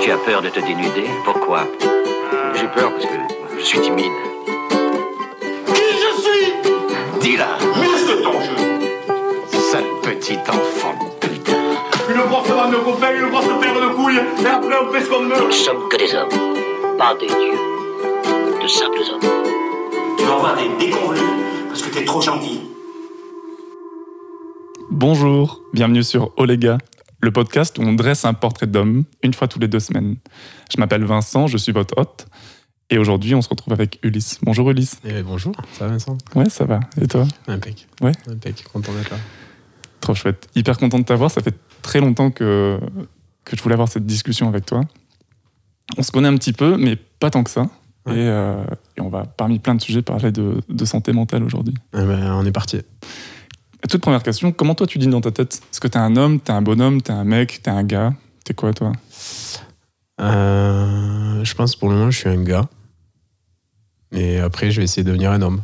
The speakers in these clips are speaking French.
Tu as peur de te dénuder Pourquoi J'ai peur parce que je suis timide. Qui je suis Dis-la Muscle ton jeu Sale petit enfant de putain. Une grosse bande de copains, une grosse paire de couilles, et après on fait ce qu'on Nous veut ne sommes que des hommes, pas des dieux. De simples hommes. Tu vas avoir des déconvenus parce que t'es trop gentil. Bonjour, bienvenue sur Olega, le podcast où on dresse un portrait d'homme une fois tous les deux semaines. Je m'appelle Vincent, je suis votre hôte. Et aujourd'hui, on se retrouve avec Ulysse. Bonjour Ulysse. Eh, bonjour, ça va Vincent? Ouais, ça va. Et toi? Impec. Ouais. Impec, content d'être là. Trop chouette. Hyper content de t'avoir. Ça fait très longtemps que, que je voulais avoir cette discussion avec toi. On se connaît un petit peu, mais pas tant que ça. Ouais. Et, euh, et on va, parmi plein de sujets, parler de, de santé mentale aujourd'hui. Eh ben, on est parti. Toute première question, comment toi tu dis dans ta tête Est-ce que t'es un homme, t'es un bonhomme, t'es un mec, t'es un gars T'es quoi toi? Euh, je pense pour le moment, je suis un gars. Et après, je vais essayer de devenir un homme.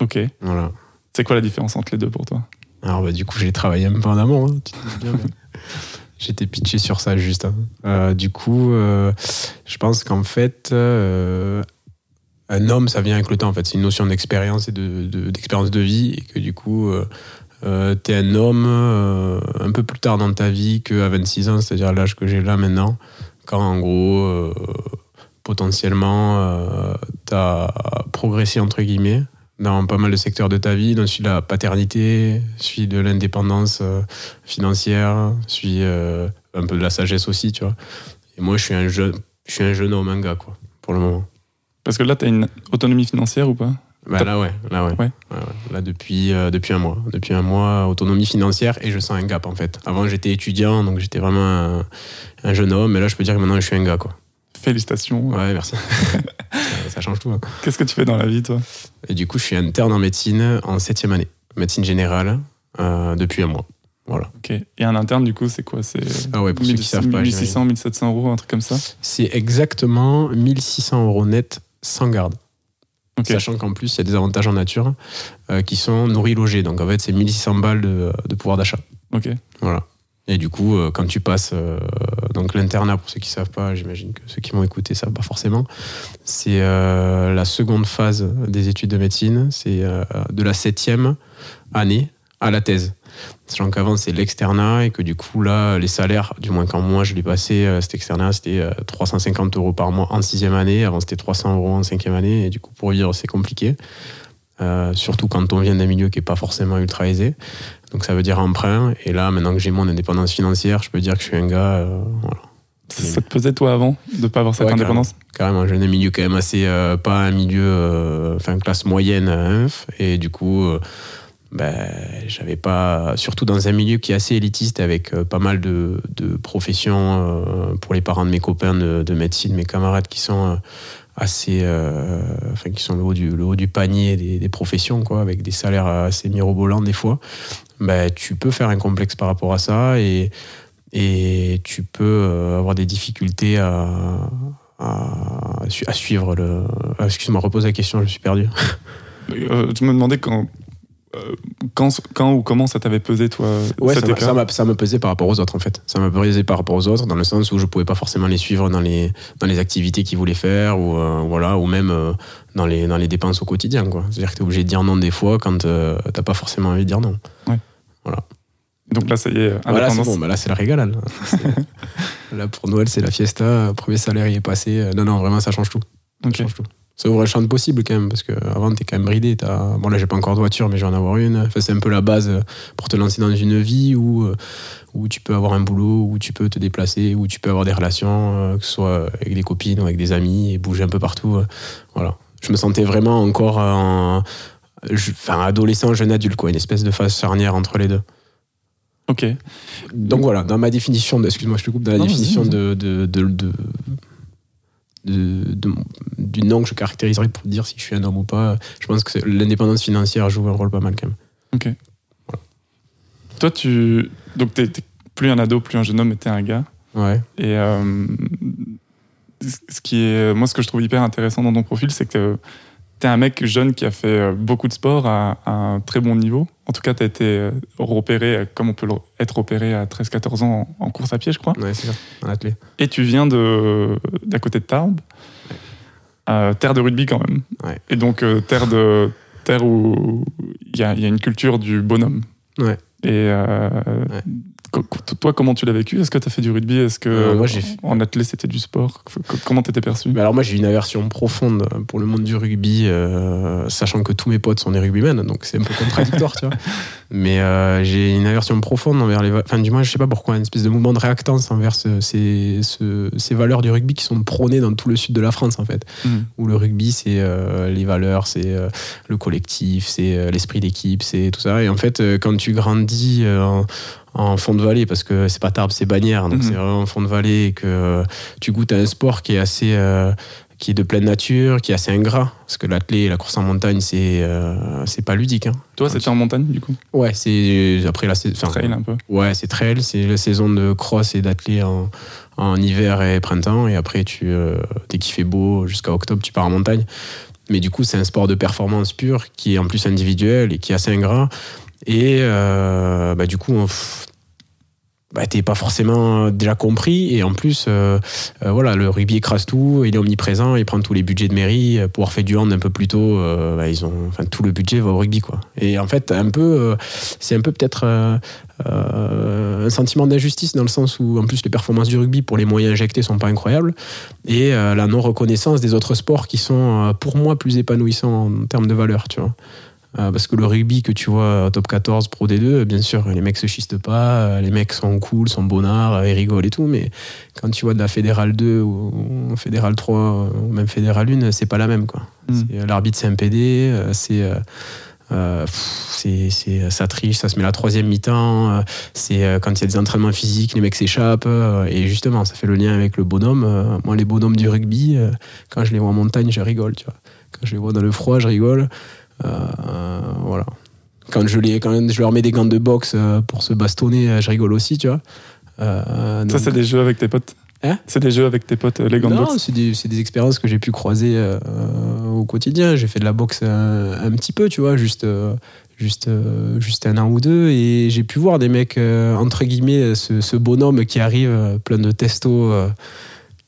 Ok. Voilà. C'est quoi la différence entre les deux pour toi? Alors, bah, du coup, j'ai travaillé un peu en amont. hein, tu te doutes bien, mais J'étais pitché sur ça juste. hein. Euh, du coup, euh, je pense qu'en fait, euh, un homme, ça vient avec le temps. En fait, c'est une notion d'expérience et de, de- d'expérience de vie, et que du coup, euh, euh, t'es un homme euh, un peu plus tard dans ta vie qu'à 26 ans, c'est-à-dire l'âge que j'ai là maintenant, quand en gros, euh, potentiellement, euh, t'as progressé entre guillemets dans pas mal de secteurs de ta vie, dans celui de la paternité, celui de l'indépendance financière, celui un peu de la sagesse aussi, tu vois. Et moi, je suis un jeune, je suis un jeune homme, un gars, quoi, pour le moment. Parce que là, t'as une autonomie financière ou pas Bah, là, ouais, là, ouais. Ouais. Là, depuis, euh, depuis un mois. Depuis un mois, autonomie financière et je sens un gap, en fait. Avant, j'étais étudiant, donc j'étais vraiment un, un jeune homme, mais là, je peux dire que maintenant, je suis un gars, quoi. Félicitations. Ouais, merci. ça, ça change tout. hein. Qu'est-ce que tu fais dans la vie toi? Et du coup, je suis interne en médecine en septième année, médecine générale, euh, depuis un mois. Voilà. Ok. Et un interne, du coup, c'est quoi? C'est Ah ouais, pour ceux qui savent pas, 1600, 1700 euros, un truc comme ça? C'est exactement 1600 euros net sans garde. Sachant qu'en plus, il y a des avantages en nature euh, qui sont nourris, logés. Donc en fait, c'est 1600 balles de, de pouvoir d'achat. Ok. Voilà. Et du coup, euh, quand tu passes euh, donc l'internat, pour ceux qui savent pas, j'imagine que ceux qui m'ont écouté savent pas forcément, c'est euh, la seconde phase des études de médecine, c'est de la septième année à la thèse. Sachant qu'avant c'est l'externat et que du coup là, les salaires, du moins quand moi je l'ai passé, euh, cet externat, c'était euh, 350 euros par mois en sixième année, avant c'était 300 euros en cinquième année, et du coup pour vivre c'est compliqué. Euh, surtout quand on vient d'un milieu qui est pas forcément ultra aisé. Donc ça veut dire emprunt. Et là, maintenant que j'ai mon indépendance financière, je peux dire que je suis un gars. euh, voilà. Ça, ça te pesait toi avant de pas avoir cette Ouais, indépendance? Carrément, je viens d'un milieu quand même assez. euh, pas un milieu. euh, Enfin, classe moyenne à inf. Et du coup. Ben, j'avais pas, surtout dans un milieu qui est assez élitiste avec euh, pas mal de, professions euh, pour les parents de mes copains de, de médecine, mes camarades qui sont euh, assez, enfin qui sont le haut du, le haut du panier des, professions, quoi, avec des salaires assez mirobolants des fois. Ben, tu peux faire un complexe par rapport à ça et, et tu peux avoir des difficultés à, à, su- à suivre le. Excuse-moi, repose la question, je suis perdu. Je me demandais quand, quand, quand ou comment ça t'avait pesé toi Ouais, ça, m'a- ça, m'a- pesait par rapport aux autres en fait. Ça m'a pesé par rapport aux autres dans le sens où je pouvais pas forcément les suivre dans les, dans les activités qu'ils voulaient faire ou, euh, voilà, ou même euh, dans, les, dans les dépenses au quotidien. quoi. C'est-à-dire que tu es obligé de dire non des fois quand euh, t'as pas forcément envie de dire non. Donc là, ça y est, Voilà, c'est bon, bah là c'est la régalade. là. Pour Noël c'est la fiesta, premier salaire il est passé. Euh, Non, non, vraiment ça change tout. Ça change tout. Ça ouvre le champ de possible quand même, parce qu'avant t'es quand même bridé. T'as... Bon là j'ai pas encore de voiture, mais je vais en avoir une. Enfin, c'est un peu la base euh, pour te lancer dans une vie où, euh, où tu peux avoir un boulot, où tu peux te déplacer, où tu peux avoir des relations, euh, que ce soit avec des copines ou avec des amis, et bouger un peu partout. Voilà. Je me sentais vraiment encore en... Enfin, adolescent, jeune adulte, quoi, une espèce de phase charnière entre les deux. Ok. Donc voilà, dans ma définition, excuse-moi, je te coupe, dans la Non, définition de- de- du nom que je caractériserais pour dire si je suis un homme ou pas, je pense que l'indépendance financière joue un rôle pas mal quand même. Ok. Toi, tu. Donc, t'es t'es plus un ado, plus un jeune homme, mais t'es un gars. Ouais. Et euh, ce qui est, moi, ce que je trouve hyper intéressant dans ton profil, c'est que T'es un mec jeune qui a fait euh, beaucoup de sport à, à un très bon niveau. En tout cas, t'as été euh, repéré euh, comme on peut être repéré à 13-14 ans en, en course à pied, je crois. Ouais, c'est ça, en athlète. Et tu viens d'à côté de Tarbes, Euh, terre de rugby quand même. Ouais. Et donc euh, terre de terre où il y a, il y a une culture du bonhomme. Ouais. Et euh, toi, comment tu l'as vécu? Est-ce que tu as fait du rugby? Est-ce que Euh, moi, j'ai fait- en athlète c'était du sport? Co- Comment t'étais perçu? Alors moi j'ai une aversion profonde pour le monde du rugby, euh, sachant que tous mes potes sont des rugbymen, donc c'est un peu contradictoire, tu vois. Mais euh, j'ai une aversion profonde envers les... Enfin du moins je sais pas pourquoi, une espèce de mouvement de réactance envers ce- ces, ce- ces valeurs du rugby qui sont prônées dans tout le sud de la France en fait. Mhm. Où le rugby c'est les valeurs, c'est le collectif, c'est l'esprit d'équipe, c'est tout ça. Et en fait quand tu grandis en, en fond de vallée, parce que c'est pas Tarbes, c'est Bagnères, donc Mhm. c'est vraiment en fond de vallée et que euh, tu goûtes à un sport qui est assez... euh, qui est de pleine nature, qui est assez ingrat. Parce que l'athlé et la course en montagne, c'est euh, c'est pas ludique. Hein. Toi, c'était en montagne du coup? Ouais, c'est après la saison. Trail un peu. Ouais, c'est trail, c'est la saison de cross et d'athlé en, en hiver et printemps. Et après, tu, euh, dès qu'il fait beau, jusqu'à octobre, tu pars en montagne. Mais du coup, c'est un sport de performance pure qui est en plus individuel et qui est assez ingrat. Et euh, bah, du coup, on- pff, bah, t'es pas forcément déjà compris. Et en plus, euh, euh, voilà, le rugby écrase tout, il est omniprésent, il prend tous les budgets de mairie. Pour avoir fait du hand un peu plus tôt, euh, bah, ils ont, enfin, tout le budget va au rugby. Quoi. Et en fait, un peu, euh, c'est un peu peut-être. euh, euh, un sentiment d'injustice dans le sens où en plus les performances du rugby pour les moyens injectés sont pas incroyables et euh, la non reconnaissance des autres sports qui sont euh, pour moi plus épanouissants en termes de valeur tu vois Euh, parce que le rugby que tu vois au top 14 pro D2 bien sûr les mecs se schistent pas euh, les mecs sont cool sont bonnards euh, ils rigolent et tout mais quand tu vois de la fédérale 2 ou ou fédérale 3 ou même fédérale 1 c'est pas la même quoi Mm. L'arbitre c'est un PD euh, c'est euh, euh, c'est, ça triche, ça se met la troisième mi-temps. euh, C'est euh, quand il y a des entraînements physiques, les mecs s'échappent. euh, Et justement, ça fait le lien avec le bonhomme. Euh, Moi, les bonhommes du rugby, euh, quand je les vois en montagne, je rigole. Tu vois. Quand je les vois dans le froid, je rigole. Euh, voilà. Quand je, les, quand je leur mets des gants de boxe euh, pour se bastonner, euh, je rigole aussi, tu vois. Euh, Ça, c'est des jeux avec tes potes Hein C'est des jeux avec tes potes, les gants de non, boxe c'est des, c'est des expériences que j'ai pu croiser euh, au quotidien. J'ai fait de la boxe un, un petit peu, tu vois, juste, juste, juste un an ou deux. Et j'ai pu voir des mecs, euh, entre guillemets, ce, ce bonhomme qui arrive, plein de testo,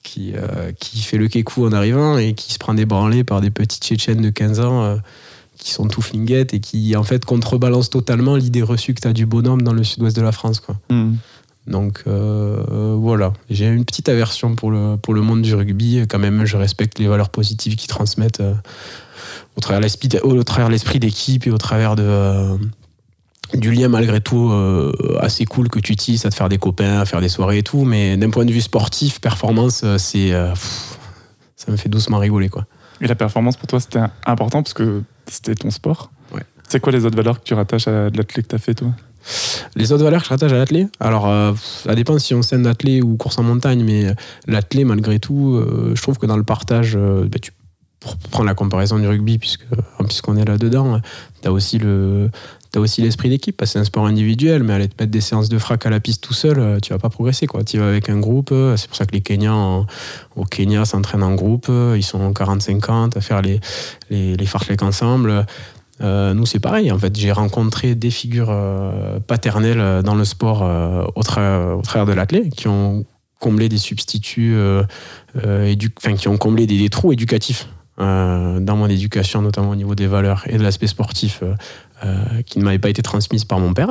qui, qui fait le kékou en arrivant et qui se prend des branlées par des petits Tchétchènes de 15 ans. Qui sont tout flinguettes et qui en fait contrebalancent totalement l'idée reçue que tu as du bonhomme dans le sud-ouest de la France. Quoi. Hmm. Donc euh, voilà, j'ai une petite aversion pour le, pour le monde du rugby. Quand même, je respecte les valeurs positives qu'ils transmettent euh, au travers l'esprit, au travers l'esprit d'équipe et au travers de, euh, du lien malgré tout euh, assez cool que tu utilises à te faire des copains, à faire des soirées et tout. Mais d'un point de vue sportif, performance, c'est euh, ça me fait doucement rigoler quoi. Et la performance pour toi, c'était important parce que c'était ton sport. Ouais. C'est quoi les autres valeurs que tu rattaches à de l'athlète que tu as fait, toi? Les autres valeurs que je rattache à l'athlé, alors euh, ça dépend si on scène d'athlé ou course en montagne, mais euh, l'athlé, malgré tout, euh, je trouve que dans le partage, euh, bah, tu, pour prendre la comparaison du rugby, puisque, puisqu'on est là-dedans, tu as aussi le. T'as aussi l'esprit d'équipe, parce que c'est un sport individuel, mais aller te mettre des séances de frac à la piste tout seul, euh, tu vas pas progresser. Tu vas avec un groupe, euh, c'est pour ça que les Kenyans en- au Kenya s'entraînent en groupe, euh, ils sont 40-50 à faire les, les, les ensemble. Nous, c'est pareil. En fait, j'ai rencontré des figures paternelles dans le sport au, tra- au travers de l'athlète qui ont comblé des substituts, qui ont comblé des, des trous éducatifs dans mon éducation, notamment au niveau des valeurs et de l'aspect sportif qui ne m'avaient pas été transmises par mon père.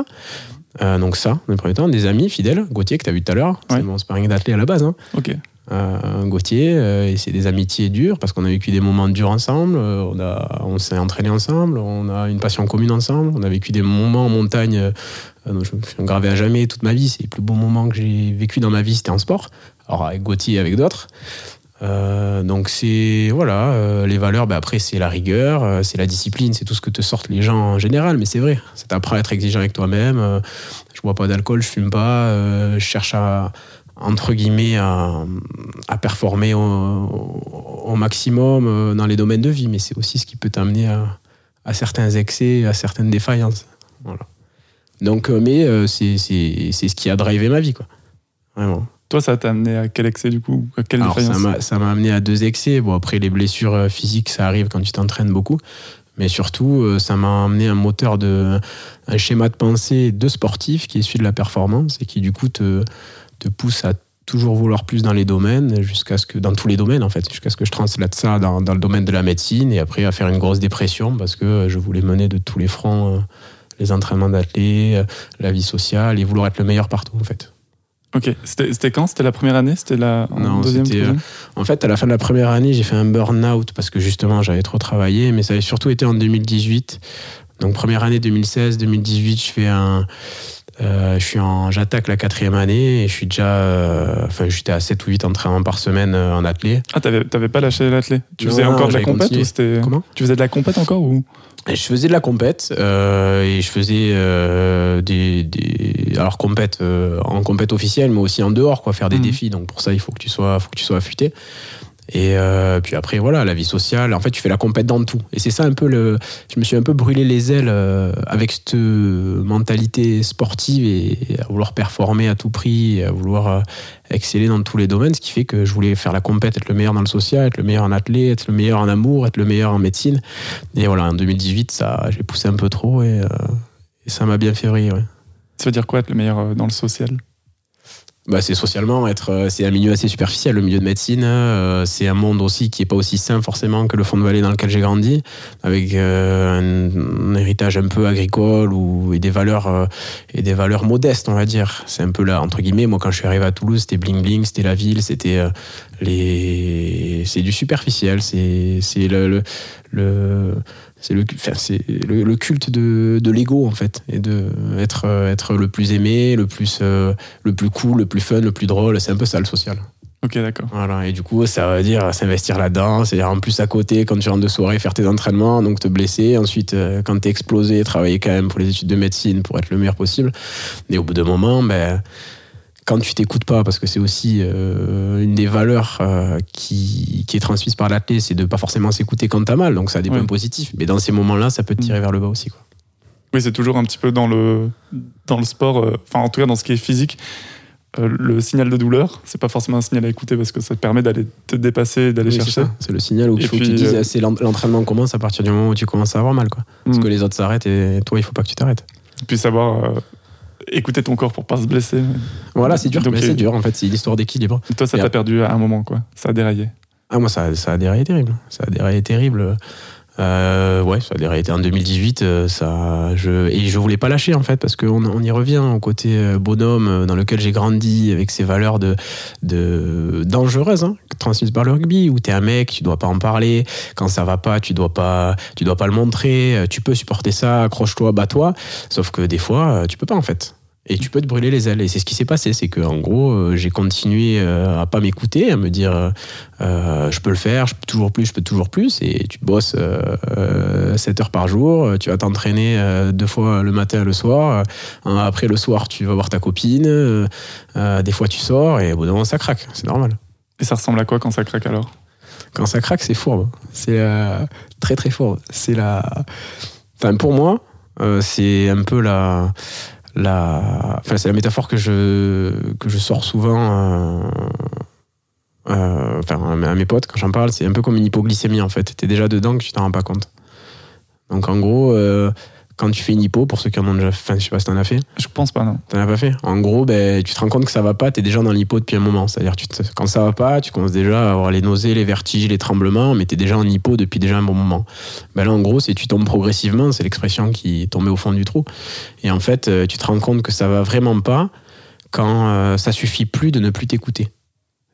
Euh, donc ça, dans le premier temps, des amis fidèles, Gauthier que tu as vu tout à l'heure, Ouais. c'est mon sparring d'athlète à la base. hein. Ok. Euh, Gauthier, euh, et c'est des amitiés dures parce qu'on a vécu des moments durs ensemble, euh, on, a, on s'est entraîné ensemble, on a une passion commune ensemble, on a vécu des moments en montagne, euh, je me suis gravé à jamais toute ma vie. C'est les plus beaux moments que j'ai vécu dans ma vie, c'était en sport. Alors avec Gauthier et avec d'autres. Euh, donc c'est voilà euh, les valeurs ben après c'est la rigueur euh, c'est la discipline c'est tout ce que te sortent les gens en général mais c'est vrai ça t'apprend à être exigeant avec toi-même je bois pas d'alcool je fume pas je cherche à entre guillemets à, performer au, maximum dans les domaines de vie mais c'est aussi ce qui peut t'amener à, certains excès à certaines défaillances voilà. Donc mais c'est c'est ce qui a drivé ma vie quoi. Vraiment Toi, ça t'a amené à quel excès du coup À quelle Alors, ça m'a- amené à deux excès. Bon, après, les blessures euh, physiques, ça arrive quand tu t'entraînes beaucoup. Mais surtout, euh, ça m'a amené un moteur de. un schéma de pensée de sportif qui est celui de la performance et qui, du coup, te, te pousse à toujours vouloir plus dans les domaines, jusqu'à ce que. dans tous les domaines, en fait, jusqu'à ce que je translate ça dans, dans le domaine de la médecine et après à faire une grosse dépression parce que euh, je voulais mener de tous les fronts. les entraînements d'athlètes, la vie sociale et vouloir être le meilleur partout en fait. Ok, c'était quand? C'était la première année? C'était la en Non, deuxième troisième? En fait, à la fin de la première année, j'ai fait un burn-out parce que justement, j'avais trop travaillé, mais ça avait surtout été en 2018. Donc, première année 2016, 2018, je fais un. euh, je suis en, j'attaque la quatrième année et je suis déjà, euh, enfin, j'étais à 7 ou 8 entraînements par semaine euh, en athlée. Ah, t'avais pas lâché l'athlète Tu Non, faisais non, encore de la compète ou Comment? Tu faisais de la compète encore ou? Et je faisais de la compète euh, et je faisais euh, des, des, alors compète euh, en compète officielle, mais aussi en dehors, quoi, faire des Mhm. défis. Donc pour ça, il faut que tu sois, faut que tu sois affûté. Et euh, puis après, voilà, la vie sociale. En fait, tu fais la compète dans tout. Et c'est ça un peu le. Je me suis un peu brûlé les ailes euh, avec cette mentalité sportive et à vouloir performer à tout prix, à vouloir euh, exceller dans tous les domaines, ce qui fait que je voulais faire la compète, être le meilleur dans le social, être le meilleur en athlète, être le meilleur en amour, être le meilleur en médecine. Et voilà, en 2018, ça, j'ai poussé un peu trop et, ça m'a bien fait rire. Ça veut dire quoi être le meilleur dans le social? Bah, c'est socialement être, euh, c'est un milieu assez superficiel, le milieu de médecine. euh, c'est un monde aussi qui est pas aussi sain forcément que le fond de vallée dans lequel j'ai grandi, avec euh, un, héritage un peu agricole ou et des valeurs et des valeurs modestes, on va dire. C'est un peu là entre guillemets. Moi, quand je suis arrivé à Toulouse, c'était bling bling, c'était la ville, c'était les, c'est du superficiel, c'est le, le, le- c'est le, enfin, c'est le, le culte de, de l'ego en fait et de être être le plus aimé le plus euh, le plus cool le plus fun le plus drôle. C'est un peu ça le social. Ok, d'accord. voilà et du coup ça veut dire s'investir là-dedans c'est en plus à côté quand tu rentres de soirée faire tes entraînements donc te blesser. Ensuite euh, quand t'es explosé travailler quand même pour les études de médecine pour être le meilleur possible. Et au bout d'un moment ben quand tu t'écoutes pas, parce que c'est aussi euh, une des valeurs euh, qui, qui est transmise par l'athlète, c'est de pas forcément s'écouter quand t'as mal, donc ça a des Ouais. points positifs. Mais dans ces moments-là, ça peut te tirer vers le bas aussi. Quoi. Oui, c'est toujours un petit peu dans le, dans le sport, euh, enfin en tout cas dans ce qui est physique. le signal de douleur, c'est pas forcément un signal à écouter parce que ça te permet d'aller te dépasser, d'aller Oui, chercher. C'est le signal où Et il faut que puis, tu dises l'en- l'entraînement commence à partir du moment où tu commences à avoir mal. Quoi. Parce Mm. que les autres s'arrêtent et toi, il faut pas que tu t'arrêtes. Puis savoir écouter ton corps pour pas se blesser. Voilà, c'est dur, Donc, mais euh, c'est dur en fait, c'est l'histoire d'équilibre. Toi, ça t'a perdu à un moment, quoi. Ça a déraillé. Ah, moi, ça, ça a déraillé terrible. Ça a déraillé terrible. Euh, ouais, ça a déraillé en 2018. euh, Ça, je, et je voulais pas lâcher, en fait, parce qu'on on y revient au côté euh, bonhomme euh, dans lequel j'ai grandi, avec ces valeurs de, de, dangereuses, hein, transmises par le rugby, où t'es un mec, tu dois pas en parler. Quand ça va pas, tu dois pas, tu dois pas le montrer. Tu peux supporter ça, accroche-toi, bats-toi. Sauf que des fois, tu peux pas, en fait. Et tu peux te brûler les ailes. Et c'est ce qui s'est passé. C'est que, en gros, euh, j'ai continué euh, à pas m'écouter, à me dire, euh, euh, je peux le faire, je peux toujours plus, je peux toujours plus. Et tu bosses euh, euh, 7 heures par jour, tu vas t'entraîner deux fois le matin et le soir. Après le soir, tu vas voir ta copine. des fois, tu sors et au bout d'un moment, ça craque. C'est normal. Et ça ressemble à quoi quand ça craque alors? Quand ça craque, c'est fourbe. C'est très très fourbe. C'est la. Enfin, pour moi, c'est un peu la. Enfin, c'est la métaphore que je, que je sors souvent. euh, euh, enfin, à mes potes, quand j'en parle, c'est un peu comme une hypoglycémie en fait. T'es déjà dedans que tu t'en rends pas compte. Donc en gros, euh, quand tu fais une hypo, pour ceux qui en ont déjà fait, enfin, je sais pas si t'en as fait, Je pense pas, non. T'en as pas fait? En gros, ben, tu te rends compte que ça va pas, t'es déjà dans l'hypo depuis un moment. C'est-à-dire, tu te- quand ça va pas, tu commences déjà à avoir les nausées, les vertiges, les tremblements, mais t'es déjà en hypo depuis déjà un bon moment. Ben là, en gros, c'est tu tombes progressivement, c'est l'expression qui est tombée au fond du trou. Et en fait, euh, tu te rends compte que ça va vraiment pas quand euh, ça suffit plus de ne plus t'écouter.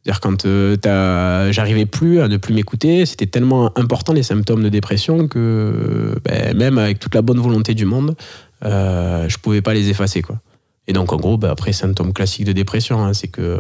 C'est-à-dire quand euh, j'arrivais plus à ne plus m'écouter, c'était tellement important les symptômes de dépression que ben, même avec toute la bonne volonté du monde, euh, je pouvais pas les effacer. Et donc en gros, ben, après symptômes classiques de dépression, hein, c'est que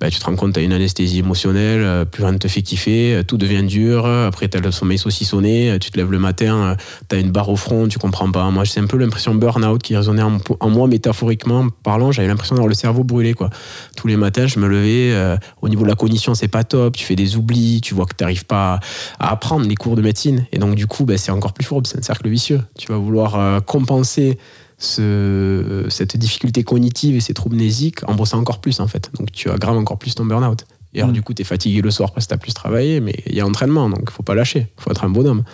ben, tu te rends compte t'as une anesthésie émotionnelle, euh, plus rien ne te fait kiffer, euh, tout devient dur. Après t'as le sommeil saucissonné, euh, tu te lèves le matin, euh, t'as une barre au front, tu comprends pas. Moi c'est un peu l'impression burn-out qui résonnait en, moi métaphoriquement parlant. J'avais l'impression d'avoir le cerveau brûlé quoi. Tous les matins je me levais, euh, au niveau de la cognition c'est pas top, tu fais des oublis, tu vois que t'arrives pas à, apprendre les cours de médecine. Et donc du coup ben, c'est encore plus fourbe, c'est un cercle vicieux. Tu vas vouloir euh, compenser ce, cette difficulté cognitive et ces troubles mnésiques en bossant encore plus en fait. Donc tu aggraves encore plus ton burn-out. Et alors Mm. du coup, tu es fatigué le soir parce que tu plus travaillé, mais il y a entraînement, donc il faut pas lâcher. Il faut être un bonhomme.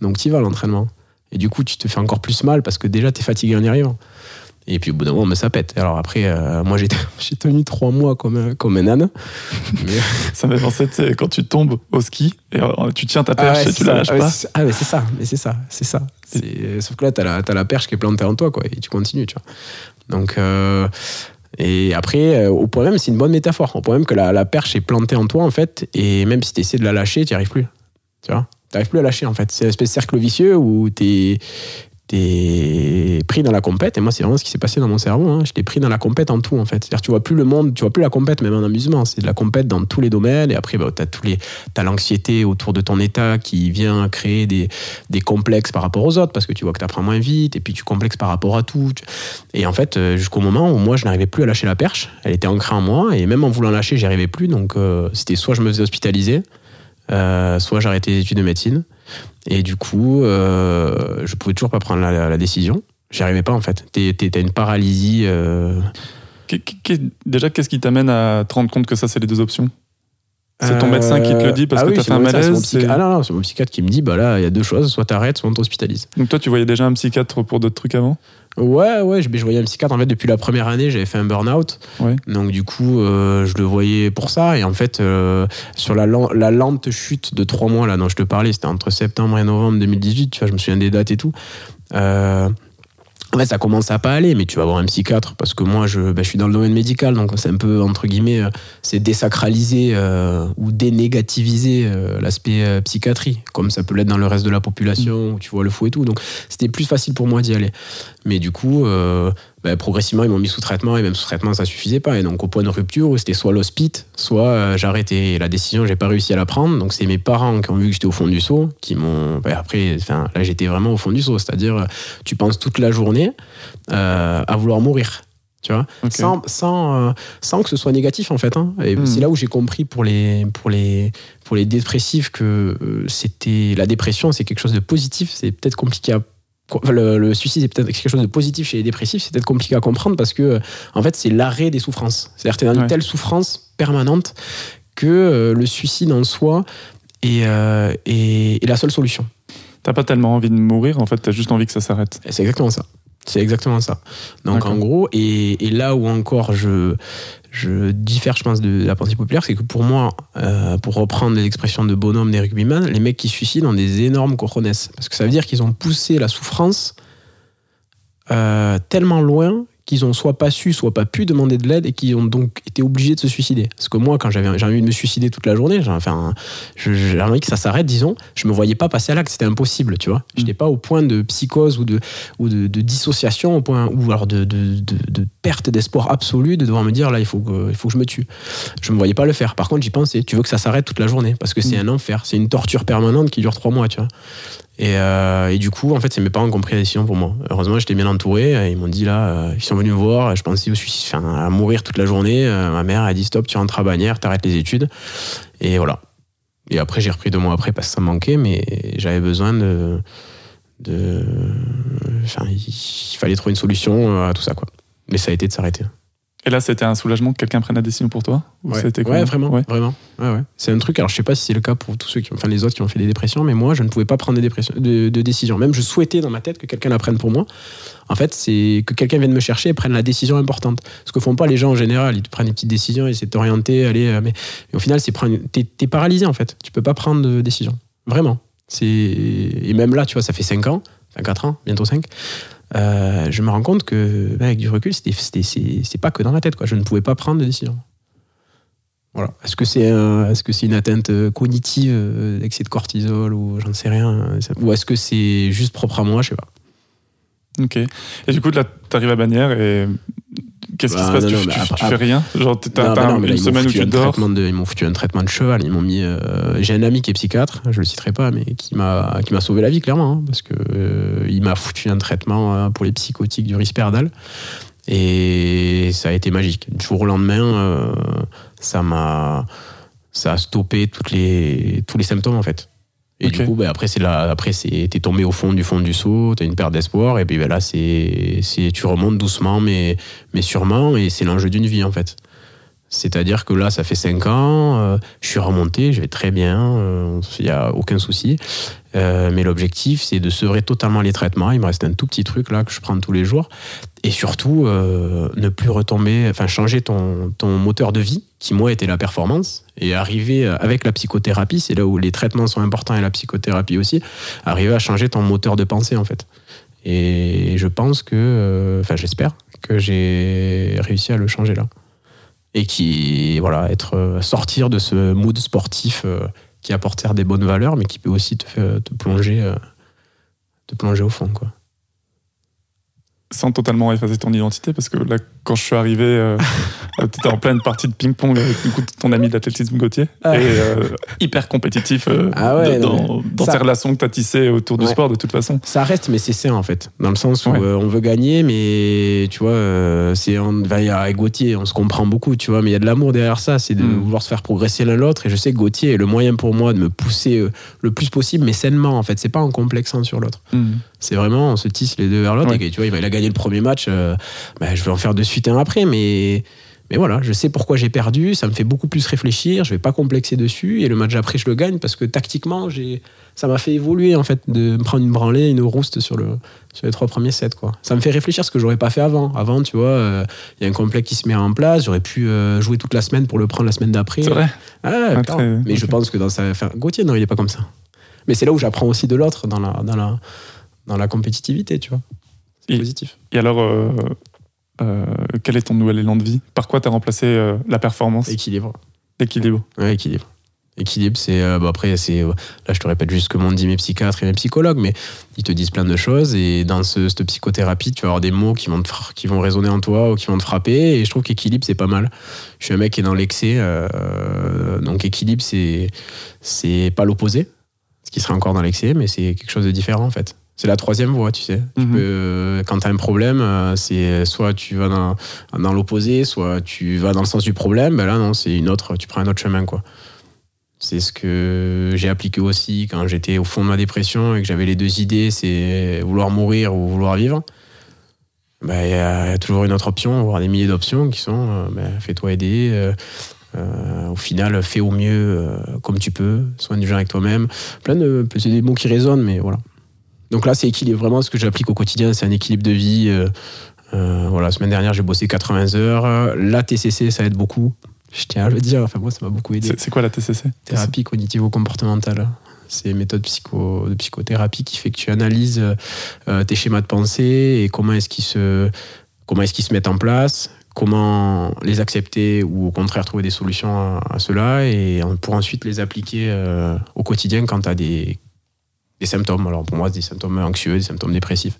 Donc tu vas à l'entraînement. Et du coup, tu te fais encore plus mal parce que déjà, tu es fatigué en y arrivant. Et puis au bout d'un moment, mais ça pète. Alors après, euh, moi j'ai j'ai tenu trois mois comme un, comme un âne. Mais- Ça tu sais, quand tu tombes au ski et euh, tu tiens ta Ah perche ouais, et tu la ça. lâches Ah pas. Ah, mais c'est ça, mais c'est ça, c'est ça. C'est- Sauf que là, t'as la, t'as la perche qui est plantée en toi, quoi, et tu continues, tu vois. Donc, euh, et après, euh, au point même, c'est une bonne métaphore. Au point même que la, la perche est plantée en toi, en fait, et même si tu essaies de la lâcher, tu n'y arrives plus. Tu vois? Tu n'arrives plus à lâcher, en fait. C'est une espèce de cercle vicieux où tu es pris dans la compète et moi c'est vraiment ce qui s'est passé dans mon cerveau hein. j'étais pris dans la compète en tout en fait. C'est-à-dire tu vois plus le monde tu vois plus la compète même en amusement. C'est de la compète dans tous les domaines et après bah, t'as tous les t'as l'anxiété autour de ton état qui vient créer des, des complexes par rapport aux autres parce que tu vois que tu apprends moins vite et puis tu complexes par rapport à tout. Et en fait euh, jusqu'au moment où moi je n'arrivais plus à lâcher la perche. Elle était ancrée en moi et même en voulant lâcher j'y arrivais plus. Donc euh, c'était soit je me faisais hospitaliser euh, soit j'arrêtais les études de médecine et du coup euh, je pouvais toujours pas prendre la, décision. J'y arrivais pas en fait. T'as une paralysie euh, Déjà, qu'est-ce qui t'amène à te rendre compte que ça, c'est les deux options? C'est ton Euh, médecin qui te le dit parce ah que oui, t'as fait un médecin, malaise Ah non, non, c'est mon psychiatre qui me dit bah là, il y a deux choses, soit t'arrêtes, soit on t'hospitalise. Donc toi, tu voyais déjà un psychiatre pour d'autres trucs avant? Ouais, ouais, je, je voyais un psychiatre. En fait, depuis la première année, j'avais fait un burn-out. Ouais. Donc, du coup, euh, je le voyais pour ça. Et en fait, euh, sur la, len- la lente chute de trois mois là dont je te parlais, c'était entre septembre et novembre 2018. Tu vois, je me souviens des dates et tout. Euh, fait, ça commence à pas aller, mais tu vas voir un psychiatre parce que moi, je, ben, je suis dans le domaine médical, donc c'est un peu entre guillemets, euh, c'est désacraliser euh, ou dénégativiser euh, l'aspect psychiatrie, comme ça peut l'être dans le reste de la population où tu vois le fou et tout. Donc, c'était plus facile pour moi d'y aller. Mais du coup, ben, progressivement, ils m'ont mis sous traitement et même sous traitement, ça suffisait pas. Et donc, au point de rupture, où c'était soit l'hospice, soit euh, j'arrêtais. Et la décision, j'ai pas réussi à la prendre. Donc, c'est mes parents qui ont vu que j'étais au fond du seau qui m'ont. ben, après, enfin, là, j'étais vraiment au fond du seau. C'est-à-dire, tu penses toute la journée euh, à vouloir mourir. Tu vois sans, sans, euh, sans que ce soit négatif en fait. hein. Et Mhm. c'est là où j'ai compris pour les, pour les, pour les dépressifs que euh, c'était la dépression, c'est quelque chose de positif. C'est peut-être compliqué à le, le suicide est peut-être quelque chose de positif chez les dépressifs, c'est peut-être compliqué à comprendre parce que euh, en fait c'est l'arrêt des souffrances. C'est-à-dire que tu es dans Ouais. une telle souffrance permanente que euh, le suicide en soi est, euh, est- est la seule solution. T'as pas tellement envie de mourir, en fait, t'as juste envie que ça s'arrête. C'est exactement ça. C'est exactement ça. Donc en gros, et, et là où encore je, je diffère, je pense, de la pensée populaire, c'est que pour moi, euh, pour reprendre les expressions de bonhomme des rugbyman, les mecs qui suicident ont des énormes cojones. Parce que ça veut dire qu'ils ont poussé la souffrance euh, tellement loin qu'ils ont soit pas su, soit pas pu demander de l'aide et qui ont donc été obligés de se suicider. Parce que moi, quand j'avais j'ai envie de me suicider toute la journée, j'ai enfin, je- envie que ça s'arrête, disons, je me voyais pas passer à l'acte, c'était impossible, tu vois. J'étais pas au point de psychose ou de, ou de, de dissociation, au point, ou alors de, de, de, perte d'espoir absolu, de devoir me dire là, il faut, que, il faut que je me tue. Je me voyais pas le faire. Par contre, j'y pensais, tu veux que ça s'arrête toute la journée, parce que c'est un enfer, c'est une torture permanente qui dure trois mois, tu vois. Et, euh, et du coup, en fait, c'est mes parents qui ont pris la décision pour moi. Heureusement, j'étais bien entouré. Ils m'ont dit là, euh, ils sont venus me voir. Je pensais au suicide, enfin, à mourir toute la journée. Euh, ma mère a dit stop, tu rentres à Bagnères, t'arrêtes les études. Et voilà. Et après, j'ai repris deux mois après parce que ça manquait, mais j'avais besoin de. il fallait trouver une solution à tout ça, quoi. Mais ça a été de s'arrêter. Et là, c'était un soulagement que quelqu'un prenne la décision pour toi Ou Ouais, c'était ouais vraiment, Ouais. vraiment. Ouais. C'est un truc. Alors, je sais pas si c'est le cas pour tous ceux qui, ont- enfin, les autres qui ont fait des dépressions, mais moi, je ne pouvais pas prendre des de, de décisions. Même, je souhaitais dans ma tête que quelqu'un la prenne pour moi. En fait, c'est que quelqu'un vienne me chercher et prenne la décision importante. Ce que font pas les gens en général. Ils te prennent des petites décisions, ils essaient de t'orienter, aller. euh, Mais, mais au final, c'est prendre. T'es, t'es paralysé en fait. Tu peux pas prendre de décision. Vraiment. C'est et même là, tu vois, ça fait 5 ans, enfin 4 ans, bientôt 5. Euh, je me rends compte que avec du recul, c'est, pas que dans ma tête. Quoi. Je ne pouvais pas prendre de décision. Voilà. Est-ce que c'est est-ce que c'est une atteinte euh, cognitive, euh, excès de cortisol ou j'en sais rien, euh, ou est-ce que c'est juste propre à moi, je sais pas. Ok. Et du coup, là, t'arrives à Bagnères et qu'est-ce qui Bah, se passe non, tu, non, tu- mais tu après- fais rien Genre, t'as bah là, une semaine où tu dors de- ils m'ont foutu un traitement de cheval. Ils m'ont mis. euh, J'ai un ami qui est psychiatre, je le citerai pas, mais qui m'a qui m'a sauvé la vie clairement, hein, parce que euh, il m'a foutu un traitement euh, pour les psychotiques du risperdal et ça a été magique. Du jour au lendemain, euh, ça m'a ça a stoppé toutes les tous les symptômes en fait. Et du coup, ben, après, c'est là, après, c'est, t'es tombé au fond du fond du saut, t'as une perte d'espoir, et puis ben, là, c'est, c'est, tu remontes doucement, mais, mais sûrement, et c'est l'enjeu d'une vie, en fait. C'est-à-dire que là, ça fait 5 ans, euh, je suis remonté, je vais très bien, il n'y a aucun souci. Euh, mais l'objectif, c'est de sevrer totalement les traitements. Il me reste un tout petit truc là que je prends tous les jours. Et surtout, euh, ne plus retomber, enfin, changer ton, ton moteur de vie, qui moi était la performance, et arriver euh, avec la psychothérapie, c'est là où les traitements sont importants et la psychothérapie aussi, arriver à changer ton moteur de pensée en fait. Et je pense que, euh, enfin, j'espère que j'ai réussi à le changer là. Et qui, voilà, être, euh, sortir de ce mood sportif euh, qui apporte certes des bonnes valeurs, mais qui peut aussi te, te plonger, euh, te plonger au fond, quoi. Sans totalement effacer ton identité, parce que là, quand je suis arrivé, euh, tu étais en pleine partie de ping-pong avec du coup, ton ami d'athlétisme Gauthier, Ah. et euh, hyper compétitif euh, Ah ouais, de- non, dans, dans ça- ces relations que tu as tissées autour du Ouais. sport de toute façon. Ça reste, mais c'est sain en fait, dans le sens où Ouais. euh, on veut gagner, mais tu vois, euh, c'est en- enfin, il y a- avec Gauthier, on se comprend beaucoup, tu vois, mais il y a de l'amour derrière ça, c'est de Mm. vouloir se faire progresser l'un l'autre. Et je sais que Gauthier est le moyen pour moi de me pousser euh, le plus possible, mais sainement en fait. C'est pas en complexant sur l'autre. C'est vraiment, on se tisse les deux vers l'autre. Ouais. Et tu vois, il a gagné le premier match, euh, bah, je vais en faire de suite un après, mais. Mais voilà, je sais pourquoi j'ai perdu, ça me fait beaucoup plus réfléchir, je vais pas complexer dessus, et le match après, je le gagne parce que tactiquement, j'ai, ça m'a fait évoluer en fait, de me prendre une branlée, une rouste sur, le, sur les trois premiers sets. Quoi. Ça me fait réfléchir ce que j'aurais pas fait avant. Avant, tu vois, euh, il y a un complexe qui se met en place, j'aurais pu euh, jouer toute la semaine pour le prendre la semaine d'après. C'est vrai Ah, Mais je pense que dans sa. Enfin, Gauthier, non, il est pas comme ça. Mais c'est là où j'apprends aussi de l'autre dans la, dans, la, dans la compétitivité, tu vois. C'est Et- positif. Et alors, euh, euh, quel est ton nouvel élan de vie? Par quoi tu as remplacé euh, la performance, Équilibre. l'équilibre Ouais, équilibre. Équilibre, c'est. bah, après, c'est. Là, je te répète juste ce que m'ont dit mes psychiatres et mes psychologues, mais ils te disent plein de choses. Et dans ce, cette psychothérapie, tu vas avoir des mots qui vont, te, qui vont résonner en toi ou qui vont te frapper. Et je trouve qu'équilibre, c'est pas mal. Je suis un mec qui est dans l'excès. donc, équilibre, c'est. C'est pas l'opposé, ce qui serait encore dans l'excès, mais c'est quelque chose de différent, en fait. C'est la troisième voie, tu sais. Tu Mhm. peux, euh, quand tu as un problème, euh, c'est soit tu vas dans, dans l'opposé, soit tu vas dans le sens du problème. Ben là, non, c'est une autre. Tu prends un autre chemin, quoi. C'est ce que j'ai appliqué aussi quand j'étais au fond de ma dépression et que j'avais les deux idées, c'est vouloir mourir ou vouloir vivre. Ben, Il y a toujours une autre option, voire des milliers d'options qui sont euh, ben, fais-toi aider. euh, euh, au final, fais au mieux euh, comme tu peux, soigne du gens avec toi-même. Plein de. C'est des mots qui résonnent, mais voilà. Donc là, c'est équilibre. Vraiment, ce que j'applique au quotidien, c'est un équilibre de vie. euh, euh, voilà, la semaine dernière, j'ai bossé 80 heures. La TCC, ça aide beaucoup. Je tiens à le dire. Enfin, moi, ça m'a beaucoup aidé. C'est quoi la TCC Thérapie cognitivo-comportementale. C'est une méthode psycho, de psychothérapie qui fait que tu analyses euh, tes schémas de pensée et comment est-ce qu'ils se, comment est-ce qu'ils se mettent en place, comment les accepter ou au contraire trouver des solutions à, à cela et pour ensuite les appliquer euh, au quotidien quand tu as des, des symptômes. Alors pour moi, c'est des symptômes anxieux, des symptômes dépressifs.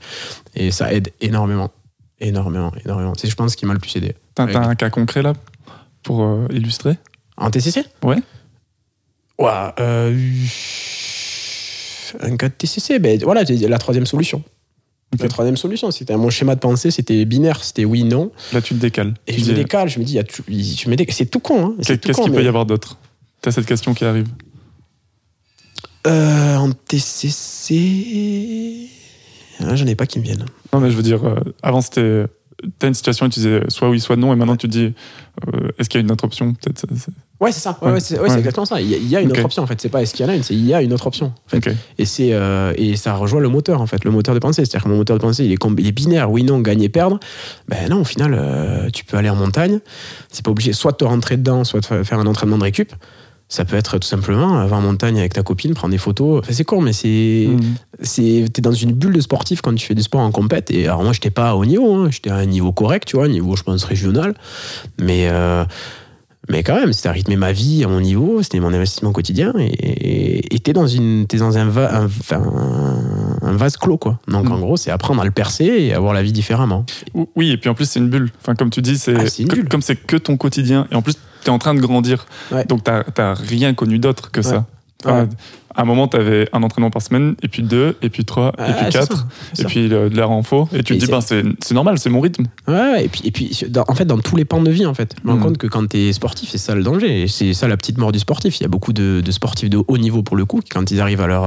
Et ça aide énormément. Énormément, énormément. C'est, je pense, ce qui m'a le plus aidé. T'as t'as un cas concret là pour euh, illustrer? En TCC Ouais. Ouah, euh, un cas de TCC, ben voilà, c'est la troisième solution. La troisième solution, c'était mon schéma de pensée, c'était binaire, c'était oui, non. Là, tu te décales. Et Tu je me dis, décale, je me dis, y a dé- c'est tout con. Hein, c'est Qu'est-ce qu'il peut y avoir d'autre? T'as cette question qui arrive. Euh, en TCC. Ah, J'en ai pas qui me viennent. Non, mais je veux dire, euh, avant, c'était. T'as une situation et tu disais soit oui, soit non, et maintenant tu dis euh, est-ce qu'il y a une autre option Peut-être. Ouais, c'est ça. Ouais, Ouais. ouais, c'est ouais, exactement ça. Il y a, il y a une autre option en fait. C'est pas est-ce qu'il y en a une, c'est il y a une autre option. en fait. Ok. Et, c'est, euh, et ça rejoint le moteur, en fait, le moteur de pensée. C'est-à-dire que mon moteur de pensée, il est, com- il est binaire, oui, non, gagner, perdre. Ben non, au final, euh, tu peux aller en montagne. C'est pas obligé soit de te rentrer dedans, soit de fa- faire un entraînement de récup. Ça peut être tout simplement aller en montagne avec ta copine, prendre des photos. Enfin, c'est con, mais c'est. Mhm. c'est T'es dans une bulle de sportif quand tu fais du sport en compète. Et alors, moi, j'étais pas haut niveau, hein. j'étais à un niveau correct, tu vois, un niveau, je pense, régional. Mais. euh, mais quand même, c'était à rythmer ma vie à mon niveau, c'était mon investissement quotidien, et et t'es dans, une, t'es dans un, va- un, enfin, un- un vase clos, quoi. Donc Mm. en gros, c'est apprendre à le percer et avoir la vie différemment. Ou- Oui, et puis en plus, c'est une bulle. Enfin, comme tu dis, c'est Ah, c'est une que- bulle. comme c'est que ton quotidien. Et en plus, tu es en train de grandir. Ouais. Donc, tu n'as rien connu d'autre que Ouais. ça. Enfin. À un moment, tu avais un entraînement par semaine, et puis deux, et puis trois, et puis c'est quatre, et puis le- de l'air en faux. Et tu Et te dis, c'est- ben, c'est c'est normal, c'est mon rythme. Ouais, et puis, et puis dans- en fait, dans tous les pans de vie, en fait, je me rends Mm. compte que quand tu es sportif, c'est ça le danger. Et c'est ça la petite mort du sportif. Il y a beaucoup de, de sportifs de haut niveau, pour le coup, qui, quand ils arrivent à leur,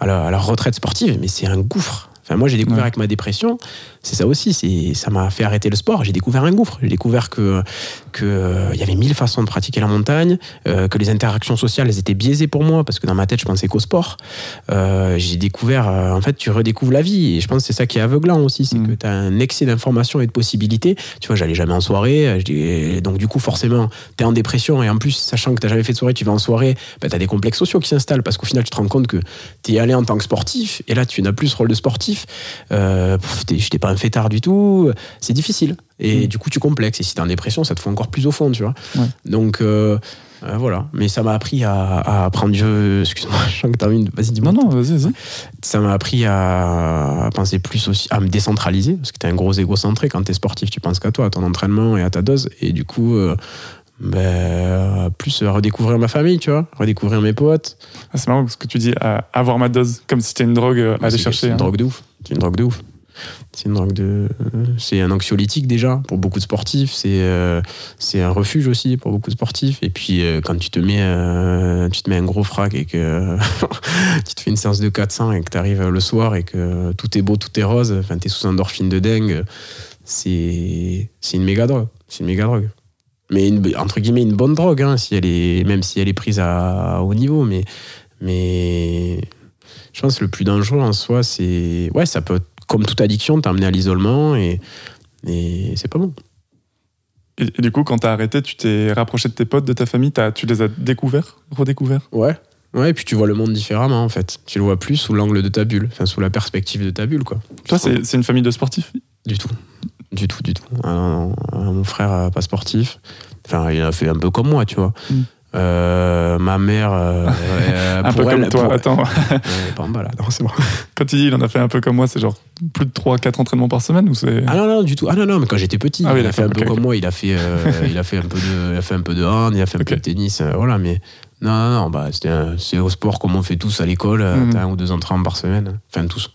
à leur, à leur retraite sportive, mais c'est un gouffre. Enfin, moi, j'ai découvert Ouais. avec ma dépression, c'est ça aussi, c'est ça m'a fait arrêter le sport. J'ai découvert un gouffre. J'ai découvert que que euh, y avait mille façons de pratiquer la montagne, euh, que les interactions sociales, elles étaient biaisées pour moi parce que dans ma tête, je pensais qu'au sport. Euh, j'ai découvert, en fait, tu redécouvres la vie. Et je pense que c'est ça qui est aveuglant aussi, c'est Mm. que tu as un excès d'informations et de possibilités. Tu vois, j'allais jamais en soirée, donc du coup, forcément, tu es en dépression et en plus, sachant que tu jamais fait de soirée, tu vas en soirée, bah, tu as des complexes sociaux qui s'installent parce qu'au final, tu te rends compte que tu es allé en tant que sportif et là, tu n'as plus ce rôle de sportif. Euh, pff, t'es- j'étais pas un fêtard du tout. C'est difficile. Et Mm. du coup, tu complexes. Et si t'es en dépression, ça te fout encore plus au fond, tu vois. Ouais. Donc, euh, euh, voilà. Mais ça m'a appris à, à prendre Dieu. Excuse-moi, je sens que t'as de. Vas-y, dis-moi. Non, non, vas-y, vas-y. Ça m'a appris à, à penser plus aussi, à me décentraliser. Parce que t'es un gros égocentré. Quand t'es sportif, tu penses qu'à toi, à ton entraînement et à ta dose. Et du coup. euh, ben, plus redécouvrir ma famille, tu vois, redécouvrir mes potes. Ah, c'est marrant ce que tu dis, à avoir ma dose, comme si c'était une drogue euh, à aller chercher. C'est une hein. drogue de ouf. C'est une drogue de ouf. C'est une drogue de. C'est un anxiolytique déjà pour beaucoup de sportifs. C'est euh, c'est un refuge aussi pour beaucoup de sportifs. Et puis euh, quand tu te mets euh, tu te mets un gros frac et que tu te fais une séance de 400 et que tu arrives le soir et que tout est beau, tout est rose. Enfin t'es sous endorphine de dingue. C'est c'est une méga drogue. C'est une méga drogue. Mais une- entre guillemets une bonne drogue hein, si elle est même si elle est prise à, à haut niveau. Mais mais je pense que le plus dangereux en soi, c'est. Ouais, ça peut, comme toute addiction, t'amener à l'isolement et, et c'est pas bon. Et, et du coup, quand t'as arrêté, tu t'es rapproché de tes potes, de ta famille, t'as- tu les as découverts, redécouverts? Ouais. Ouais, et puis tu vois le monde différemment en fait. Tu le vois plus sous l'angle de ta bulle, enfin sous la perspective de ta bulle quoi. Toi, c'est c'est une famille de sportifs? Du tout. Du tout, du tout. Non, non. Mon frère, euh, pas sportif. Enfin, il a fait un peu comme moi, tu vois. Mm. Euh, ma mère. euh, euh, Un peu comme toi. pour- Attends, pas en bas là, non, c'est bon. quand tu dis il en a fait un peu comme moi, c'est genre plus de 3-4 entraînements par semaine ou c'est. Ah non, non, du tout. Ah non, non, mais quand j'étais petit, Ah oui, il a fait un peu comme moi. Il a fait, il a fait un peu de, il a fait un peu de hand, il a fait un peu de tennis, voilà. Mais non, non, non, bah un- c'est au sport comme on fait tous à l'école, euh, Mhm. un ou deux entraînements par semaine, enfin tous.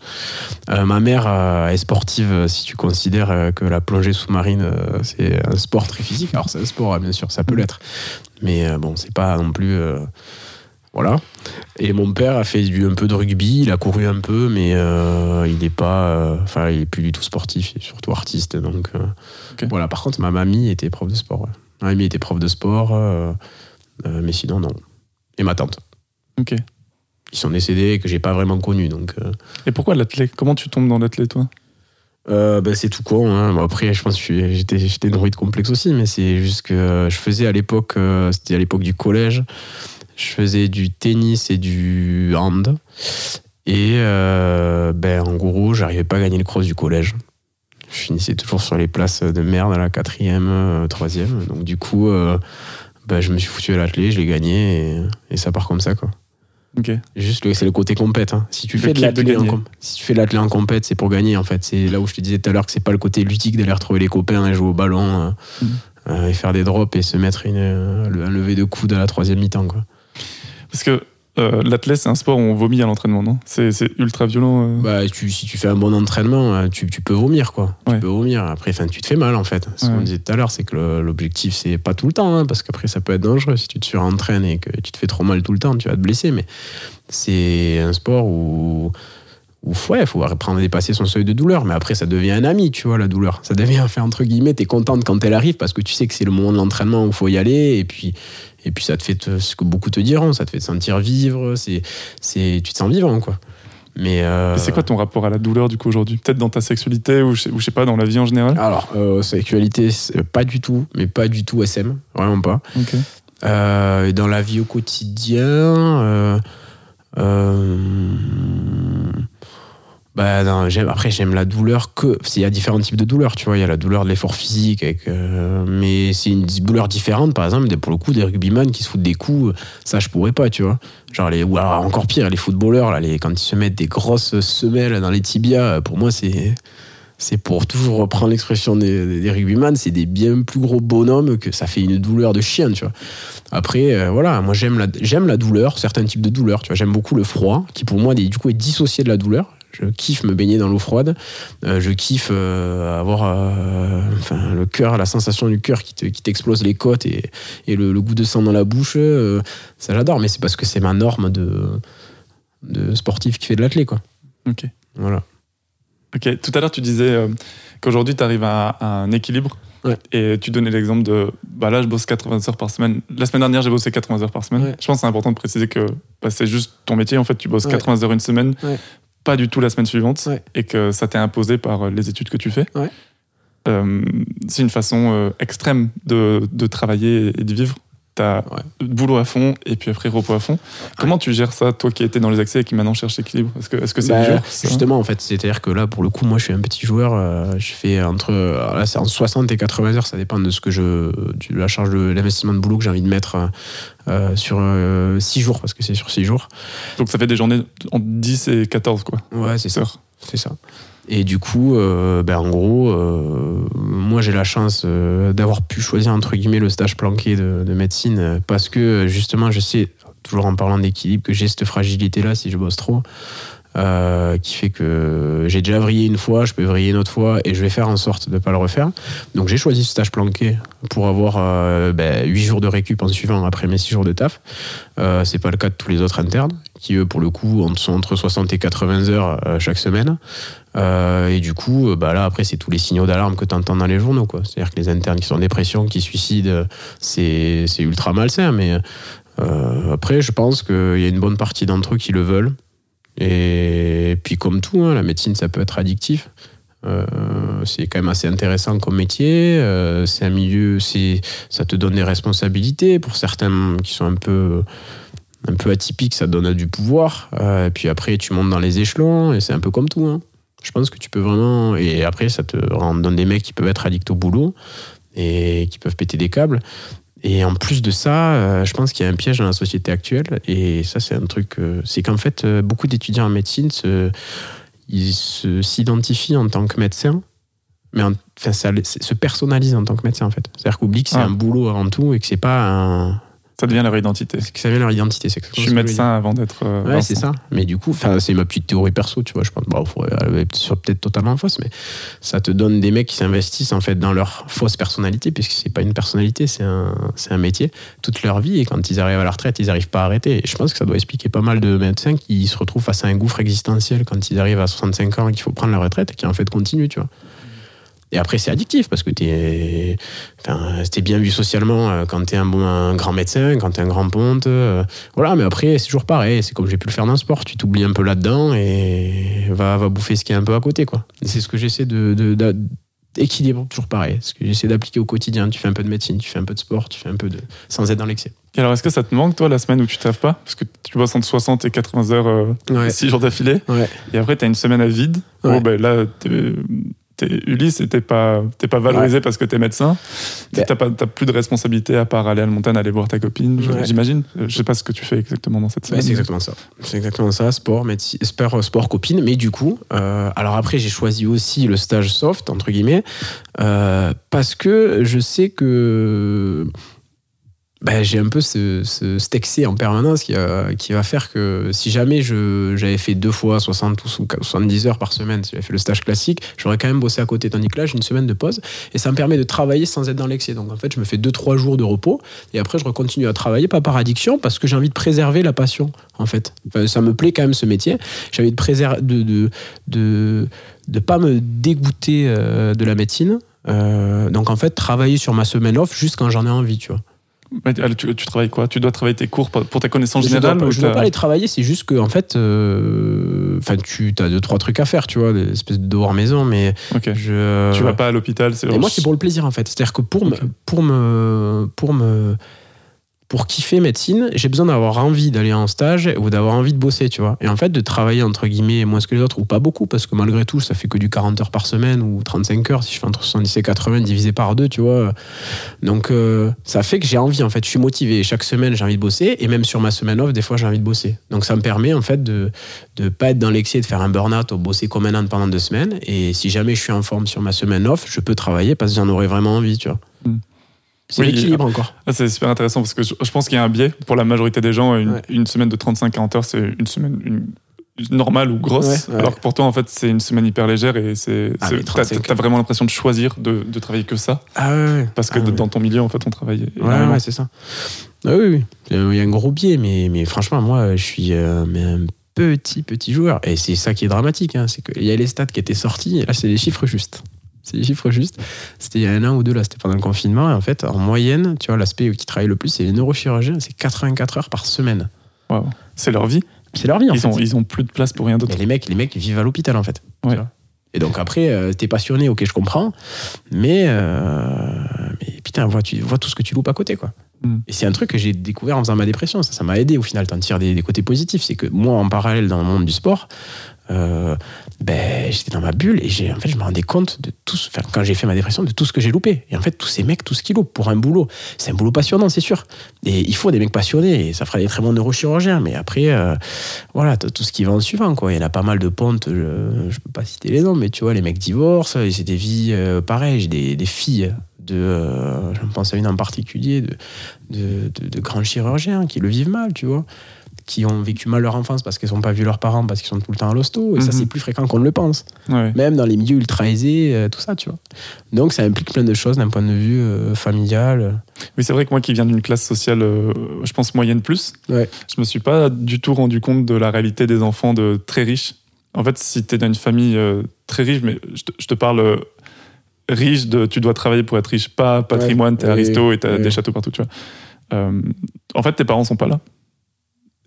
Euh, ma mère euh, est sportive. euh, Si tu considères euh, que la plongée sous-marine euh, c'est un sport très physique, alors c'est un sport, hein, bien sûr, ça peut Mhm. l'être, mais euh, bon, c'est pas non plus. euh, voilà. Et mon père a fait du, un peu de rugby, il a couru un peu, mais euh, il n'est pas. euh, Enfin, il est plus du tout sportif, il est surtout artiste. Donc euh, voilà. Par contre, ma mamie était prof de sport. ouais. Ma mamie était prof de sport, euh, euh, mais sinon, non. Et ma tante. Ok. Ils sont décédés et que j'ai pas vraiment connu. Donc euh, Et pourquoi l'athlète Comment tu tombes dans l'athlète, toi? Euh, bah, c'est tout con. hein. Bon, après, je pense que j'étais, nourri de complexe aussi, mais c'est juste que je faisais à l'époque, euh, c'était à l'époque du collège, je faisais du tennis et du hand. Et euh, ben, en gros, j'arrivais pas à gagner le cross du collège. Je finissais toujours sur les places de merde à la quatrième, euh, troisième. Donc du coup, euh, ben, je me suis foutu à l'athlé, je l'ai gagné et, et ça part comme ça. quoi. Ok. Juste, c'est le côté compète. hein. Si tu fais de l'athlé en, gagner. com- si tu fais de l'athlé en compète, c'est pour gagner en fait. C'est là où je te disais tout à l'heure que c'est pas le côté ludique d'aller retrouver les copains et jouer au ballon euh, Mhm. euh, et faire des drops et se mettre une, euh, un lever de coude à la troisième mi-temps. Quoi. Parce que euh, l'athlète, c'est un sport où on vomit à l'entraînement, non? C'est ultra violent. euh. Bah, tu- si tu fais un bon entraînement, euh, tu, tu peux vomir quoi. Ouais. Tu peux vomir. Après, enfin, tu te fais mal en fait. Ce Ouais. qu'on disait tout à l'heure, c'est que l'objectif c'est pas tout le temps, hein, parce qu'après ça peut être dangereux si tu te surentraînes et que tu te fais trop mal tout le temps, tu vas te blesser. Mais c'est un sport où où ouais, faut apprendre à dépasser son seuil de douleur, mais après ça devient un ami, tu vois, la douleur. Ça devient, enfin, entre guillemets, t'es contente quand elle arrive parce que tu sais que c'est le moment de l'entraînement où il faut y aller, et puis, et puis ça te fait, te- ce que beaucoup te diront, ça te fait te sentir vivre, c'est, c'est, tu te sens vivant, quoi. Mais euh, c'est quoi ton rapport à la douleur, du coup, aujourd'hui? Peut-être dans ta sexualité ou je, sais, ou je sais pas, dans la vie en général? Alors, euh, sexualité, pas du tout, mais pas du tout SM, vraiment pas. Euh, dans la vie au quotidien, bah, après j'aime la douleur que il y a différents types de douleurs, tu vois, il y a la douleur de l'effort physique, mais c'est une douleur différente, par exemple, des- pour le coup des rugbyman qui se foutent des coups, ça je pourrais pas, tu vois. Genre ou alors encore pire, les footballeurs là, quand ils se mettent des grosses semelles dans les tibias, pour moi c'est c'est pour toujours reprendre l'expression des, des rugbyman, c'est des bien plus gros bonhommes que ça fait une douleur de chien, tu vois. Après, euh, voilà, moi j'aime la, j'aime la douleur, certains types de douleurs, tu vois. J'aime beaucoup le froid, qui pour moi, du coup, est dissocié de la douleur. Je kiffe me baigner dans l'eau froide. Euh, je kiffe euh, avoir euh, enfin, le cœur, la sensation du cœur qui, te- qui t'explose les côtes et, et le, le goût de sang dans la bouche. ça, j'adore, mais c'est parce que c'est ma norme de, de sportif qui fait de l'athlé, quoi. Ok. Voilà. Ok, tout à l'heure tu disais qu'aujourd'hui tu arrives à, à un équilibre Ouais. et tu donnais l'exemple de bah là je bosse 80 heures par semaine. La semaine dernière j'ai bossé 80 heures par semaine. Ouais. Je pense que c'est important de préciser que bah, c'est juste ton métier en fait, tu bosses Ouais. 80 heures une semaine. Pas du tout la semaine suivante Ouais. et que ça t'est imposé par euh, les études que tu fais. Ouais. Euh, c'est une façon euh, extrême de, de travailler et de vivre. T'as Ouais. boulot à fond et puis après repos à fond. Comment tu gères ça, toi qui étais dans les accès et qui maintenant cherche l'équilibre? Est-ce que est-ce que c'est Bah, dur? Justement, en fait, c'est-à-dire que là, pour le coup, moi, je suis un petit joueur. euh, je fais entre, là, c'est entre 60 et 80 heures. Ça dépend de ce que je, de la charge de l'investissement de boulot que j'ai envie de mettre euh, euh, sur 6 jours, parce que c'est sur 6 jours. Donc ça fait des journées entre 10 et 14 quoi. Ouais, c'est ça. heures. C'est ça. Et du coup, euh, ben, en gros, euh, moi j'ai la chance euh, d'avoir pu choisir entre guillemets le stage planqué de, de médecine parce que justement, je sais, toujours en parlant d'équilibre, que j'ai cette fragilité-là si je bosse trop. Euh, qui fait que j'ai déjà vrillé une fois, je peux vriller une autre fois et je vais faire en sorte de ne pas le refaire. Donc j'ai choisi ce stage planqué pour avoir euh, ben, 8 jours de récup en suivant après mes 6 jours de taf. Euh, c'est pas le cas de tous les autres internes qui eux pour le coup sont entre 60 et 80 heures euh, chaque semaine. Euh, et du coup, bah là, après, c'est tous les signaux d'alarme que tu entends dans les journaux. C'est-à-dire que les internes qui sont en dépression, qui suicident, c'est ultra malsain. Mais après, je pense qu'il y a une bonne partie d'entre eux qui le veulent. Et puis, comme tout, hein, la médecine, ça peut être addictif. Euh, c'est quand même assez intéressant comme métier. Euh, c'est un milieu, ça te donne des responsabilités. Pour certains qui sont un peu, un peu atypiques, ça donne du pouvoir. Euh, et puis après, tu montes dans les échelons et c'est un peu comme tout. hein. Je pense que tu peux vraiment. Et après, ça te rend- donne des mecs qui peuvent être addicts au boulot et qui peuvent péter des câbles. Et en plus de ça, euh, je pense qu'il y a un piège dans la société actuelle. Et ça, c'est un truc. euh, c'est qu'en fait, euh, beaucoup d'étudiants en médecine se, ils s'identifient en tant que médecin, mais en- ça se personnalisent en tant que médecin, en fait. C'est-à-dire qu'oublient que c'est Ah. un boulot avant tout et que c'est pas un. Ça devient leur identité. que ça vient leur identité. C'est Je suis médecin avant d'être. euh, Ouais, c'est ça. Mais du coup, c'est ma petite théorie perso, tu vois. Je pense, faudrait- elle est peut-être totalement fausse, mais ça te donne des mecs qui s'investissent en fait dans leur fausse personnalité, puisque c'est pas une personnalité, c'est un, c'est un métier toute leur vie. Et quand ils arrivent à la retraite, ils n'arrivent pas à arrêter. Et je pense que ça doit expliquer pas mal de médecins qui se retrouvent face à un gouffre existentiel quand ils arrivent à 65 ans et qu'il faut prendre la retraite et qui en fait continuent, tu vois. Et après, c'est addictif parce que t'es, enfin, bien vu socialement euh, quand t'es un, bon, un grand médecin, quand t'es un grand ponte. euh, voilà, mais après, c'est toujours pareil. C'est comme j'ai pu le faire dans le sport. Tu t'oublies un peu là-dedans et va, va bouffer ce qui est un peu à côté, quoi. C'est ce que j'essaie de, de- toujours pareil. Ce que j'essaie d'appliquer au quotidien. Tu fais un peu de médecine, tu fais un peu de sport, tu fais un peu de. sans être dans l'excès. Et alors, est-ce que ça te manque, toi, la semaine où tu taffes pas? Parce que tu bosses entre 60 et 80 heures, euh, Ouais. 6 jours d'affilée. Ouais. Et après, tu as une semaine à vide. Ouais. Bon, ben là, Ulysse et t'es pas, t'es pas valorisé parce que t'es médecin. T'as pas- t'as plus de responsabilité à part aller à la montagne, aller voir ta copine, Ouais. j'imagine. Je sais pas ce que tu fais exactement dans cette semaine. c'est exactement ça. C'est exactement ça, sport, médecine, sport, sport copine. Mais du coup, euh, alors après, j'ai choisi aussi le stage soft, entre guillemets, euh, parce que je sais que ben, j'ai un peu ce, ce, cet excès en permanence qui, qui va faire que si jamais j'avais fait deux fois 60 ou 70 heures par semaine, si j'avais fait le stage classique, j'aurais quand même bossé à côté. Tandis que là, j'ai une semaine de pause et ça me permet de travailler sans être dans l'excès. Donc en fait, je me fais deux, trois jours de repos et après, je recontinue à travailler, pas par addiction, parce que j'ai envie de préserver la passion, en fait. Ça me plaît quand même ce métier. J'ai envie de préserver, de, de, de, de pas me dégoûter euh, de la médecine. Euh, donc en fait, travailler sur ma semaine off juste quand j'en ai envie, tu vois. Mais tu, travailles quoi? Tu dois travailler tes cours pour, ta connaissance Je dois, générale ou je dois t'as- pas les travailler, c'est juste que en fait, euh, tu as deux trois trucs à faire, tu vois, des espèces de devoirs maison, mais Ok. je. Tu vas pas à l'hôpital c'est moi, c'est pour le plaisir en fait. C'est-à-dire que pour, me, pour me, pour me, pour kiffer médecine, j'ai besoin d'avoir envie d'aller en stage ou d'avoir envie de bosser, tu vois. Et en fait, de travailler entre guillemets moins que les autres, ou pas beaucoup, parce que malgré tout, ça fait que du 40 heures par semaine ou 35 heures si je fais entre 70 et 80 divisé par deux, tu vois. Donc, euh, ça fait que j'ai envie, en fait. Je suis motivé. Chaque semaine, j'ai envie de bosser. Et même sur ma semaine off, des fois, j'ai envie de bosser. Donc, ça me permet, en fait, de ne pas être dans l'excès, de faire un burn-out ou bosser comme un âne pendant deux semaines. Et si jamais je suis en forme sur ma semaine off, je peux travailler parce que j'en aurais vraiment envie, tu vois. Mm. C'est Oui, l'équilibre encore. Ah, c'est super intéressant parce que je, pense qu'il y a un biais pour la majorité des gens. Une, Ouais. une semaine de 35-40 heures, c'est une semaine une- normale ou grosse. Ouais, ouais. Alors que pour toi, en fait, c'est une semaine hyper légère et c'est, Ah, c'est- mais t'as, 35 t'as vraiment l'impression de choisir de, de travailler que ça. Ah ouais. Parce que Ah dans ton milieu, en fait, on travaille Ouais, énormément. ouais, c'est ça. Ah oui, oui. Il y a un gros biais, mais, mais franchement, moi, je suis euh, mais un petit, petit joueur. Et c'est ça qui est dramatique. hein, c'est qu'il y a les stats qui étaient sortis, et là, c'est des chiffres justes. C'est des chiffres justes. C'était il y a un an ou deux, là, c'était pendant le confinement. Et en fait, en moyenne, tu vois, l'aspect qui travaille le plus, c'est les neurochirurgiens, c'est 84 heures par semaine. C'est leur vie. C'est leur vie, en Ils fait. ont, ils ont plus de place pour rien d'autre. Les mecs, les mecs vivent à l'hôpital, en fait. tu Ouais. vois. Et donc après, euh, t'es passionné, ok, je comprends, mais, euh, mais putain, vois, tu vois tout ce que tu loupes à côté, quoi. Mm. Et c'est un truc que j'ai découvert en faisant ma dépression. Ça, ça m'a aidé au final. T'en tires des, des côtés positifs. C'est que moi, en parallèle, dans le monde du sport, euh, ben, j'étais dans ma bulle et en fait, je me rendais compte de tout, quand j'ai fait ma dépression, de tout ce que j'ai loupé. Et en fait, tous ces mecs, tout ce qu'ils loupent pour un boulot, c'est un boulot passionnant, c'est sûr. Et il faut des mecs passionnés et ça fera des très bons neurochirurgiens. Mais après, euh, voilà, tout ce qui va en suivant, quoi. Il y en a pas mal de pontes, je, je peux pas citer les noms, mais tu vois, les mecs divorcent, c'est des vies euh, pareilles. J'ai des, des filles de, euh, je pense à une en particulier, de, de, de- de grands chirurgiens qui le vivent mal, tu vois, qui ont vécu mal leur enfance parce qu'ils n'ont pas vu leurs parents, parce qu'ils sont tout le temps à l'hosto, et ça Mhm. c'est plus fréquent qu'on ne le pense, Ouais. même dans les milieux ultra aisés, euh, tout ça, tu vois. Donc ça implique plein de choses d'un point de vue euh, familial. Oui, c'est vrai que moi qui viens d'une classe sociale, euh, je pense moyenne plus, Ouais. je me suis pas du tout rendu compte de la réalité des enfants de très riches. En fait, si tu es dans une famille très riche, mais je te, je te parle riche de tu dois travailler pour être riche, pas patrimoine, t'es oui, aristo et t'as des châteaux partout, tu vois. En fait, tes parents sont pas là.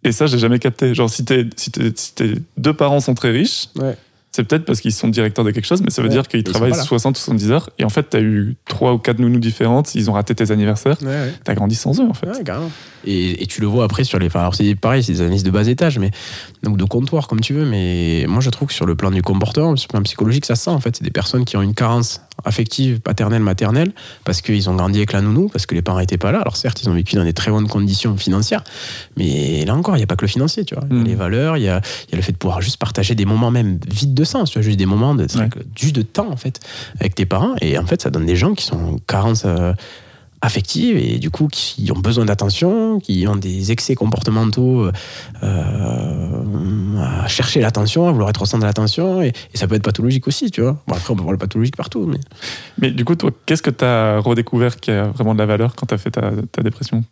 Et ça, j'ai jamais capté. Genre, si, t'es- si, si deux parents sont très riches, Ouais. c'est peut-être parce qu'ils sont directeurs de quelque chose, mais ça veut Ouais. dire qu'ils travaillent pas là. 60 ou 70 heures. Et en fait, tu as eu trois ou quatre nounous différentes, ils ont raté tes anniversaires. Ouais, ouais. T'as grandi sans eux, en fait. Et, et tu le vois après sur les. enfin, Alors, c'est pareil, c'est des analyses de bas étage, mais. Donc, de comptoir, comme tu veux. Mais moi, je trouve que sur le plan du comportement, sur le plan psychologique, ça se sent, en fait. C'est des personnes qui ont une carence affective, paternelle, maternelle, parce qu'ils ont grandi avec la nounou, parce que les parents n'étaient pas là. Alors, certes, ils ont vécu dans des très bonnes conditions financières, mais là encore, il n'y a pas que le financier, tu vois. Il y a Mm. les valeurs, il y a, il y a le fait de pouvoir juste partager des moments même vides de sens, tu vois, juste des moments de, Ouais. juste de temps, en fait, avec tes parents. Et en fait, ça donne des gens qui sont en carence. euh, affectives et du coup qui ont besoin d'attention, qui ont des excès comportementaux euh, à chercher l'attention, à vouloir être au centre de l'attention et, et ça peut être pathologique aussi, tu vois. Bon, après on peut voir le pathologique partout, mais Mais du coup, toi, qu'est-ce que tu as redécouvert qui a vraiment de la valeur quand tu as fait ta, ta dépression?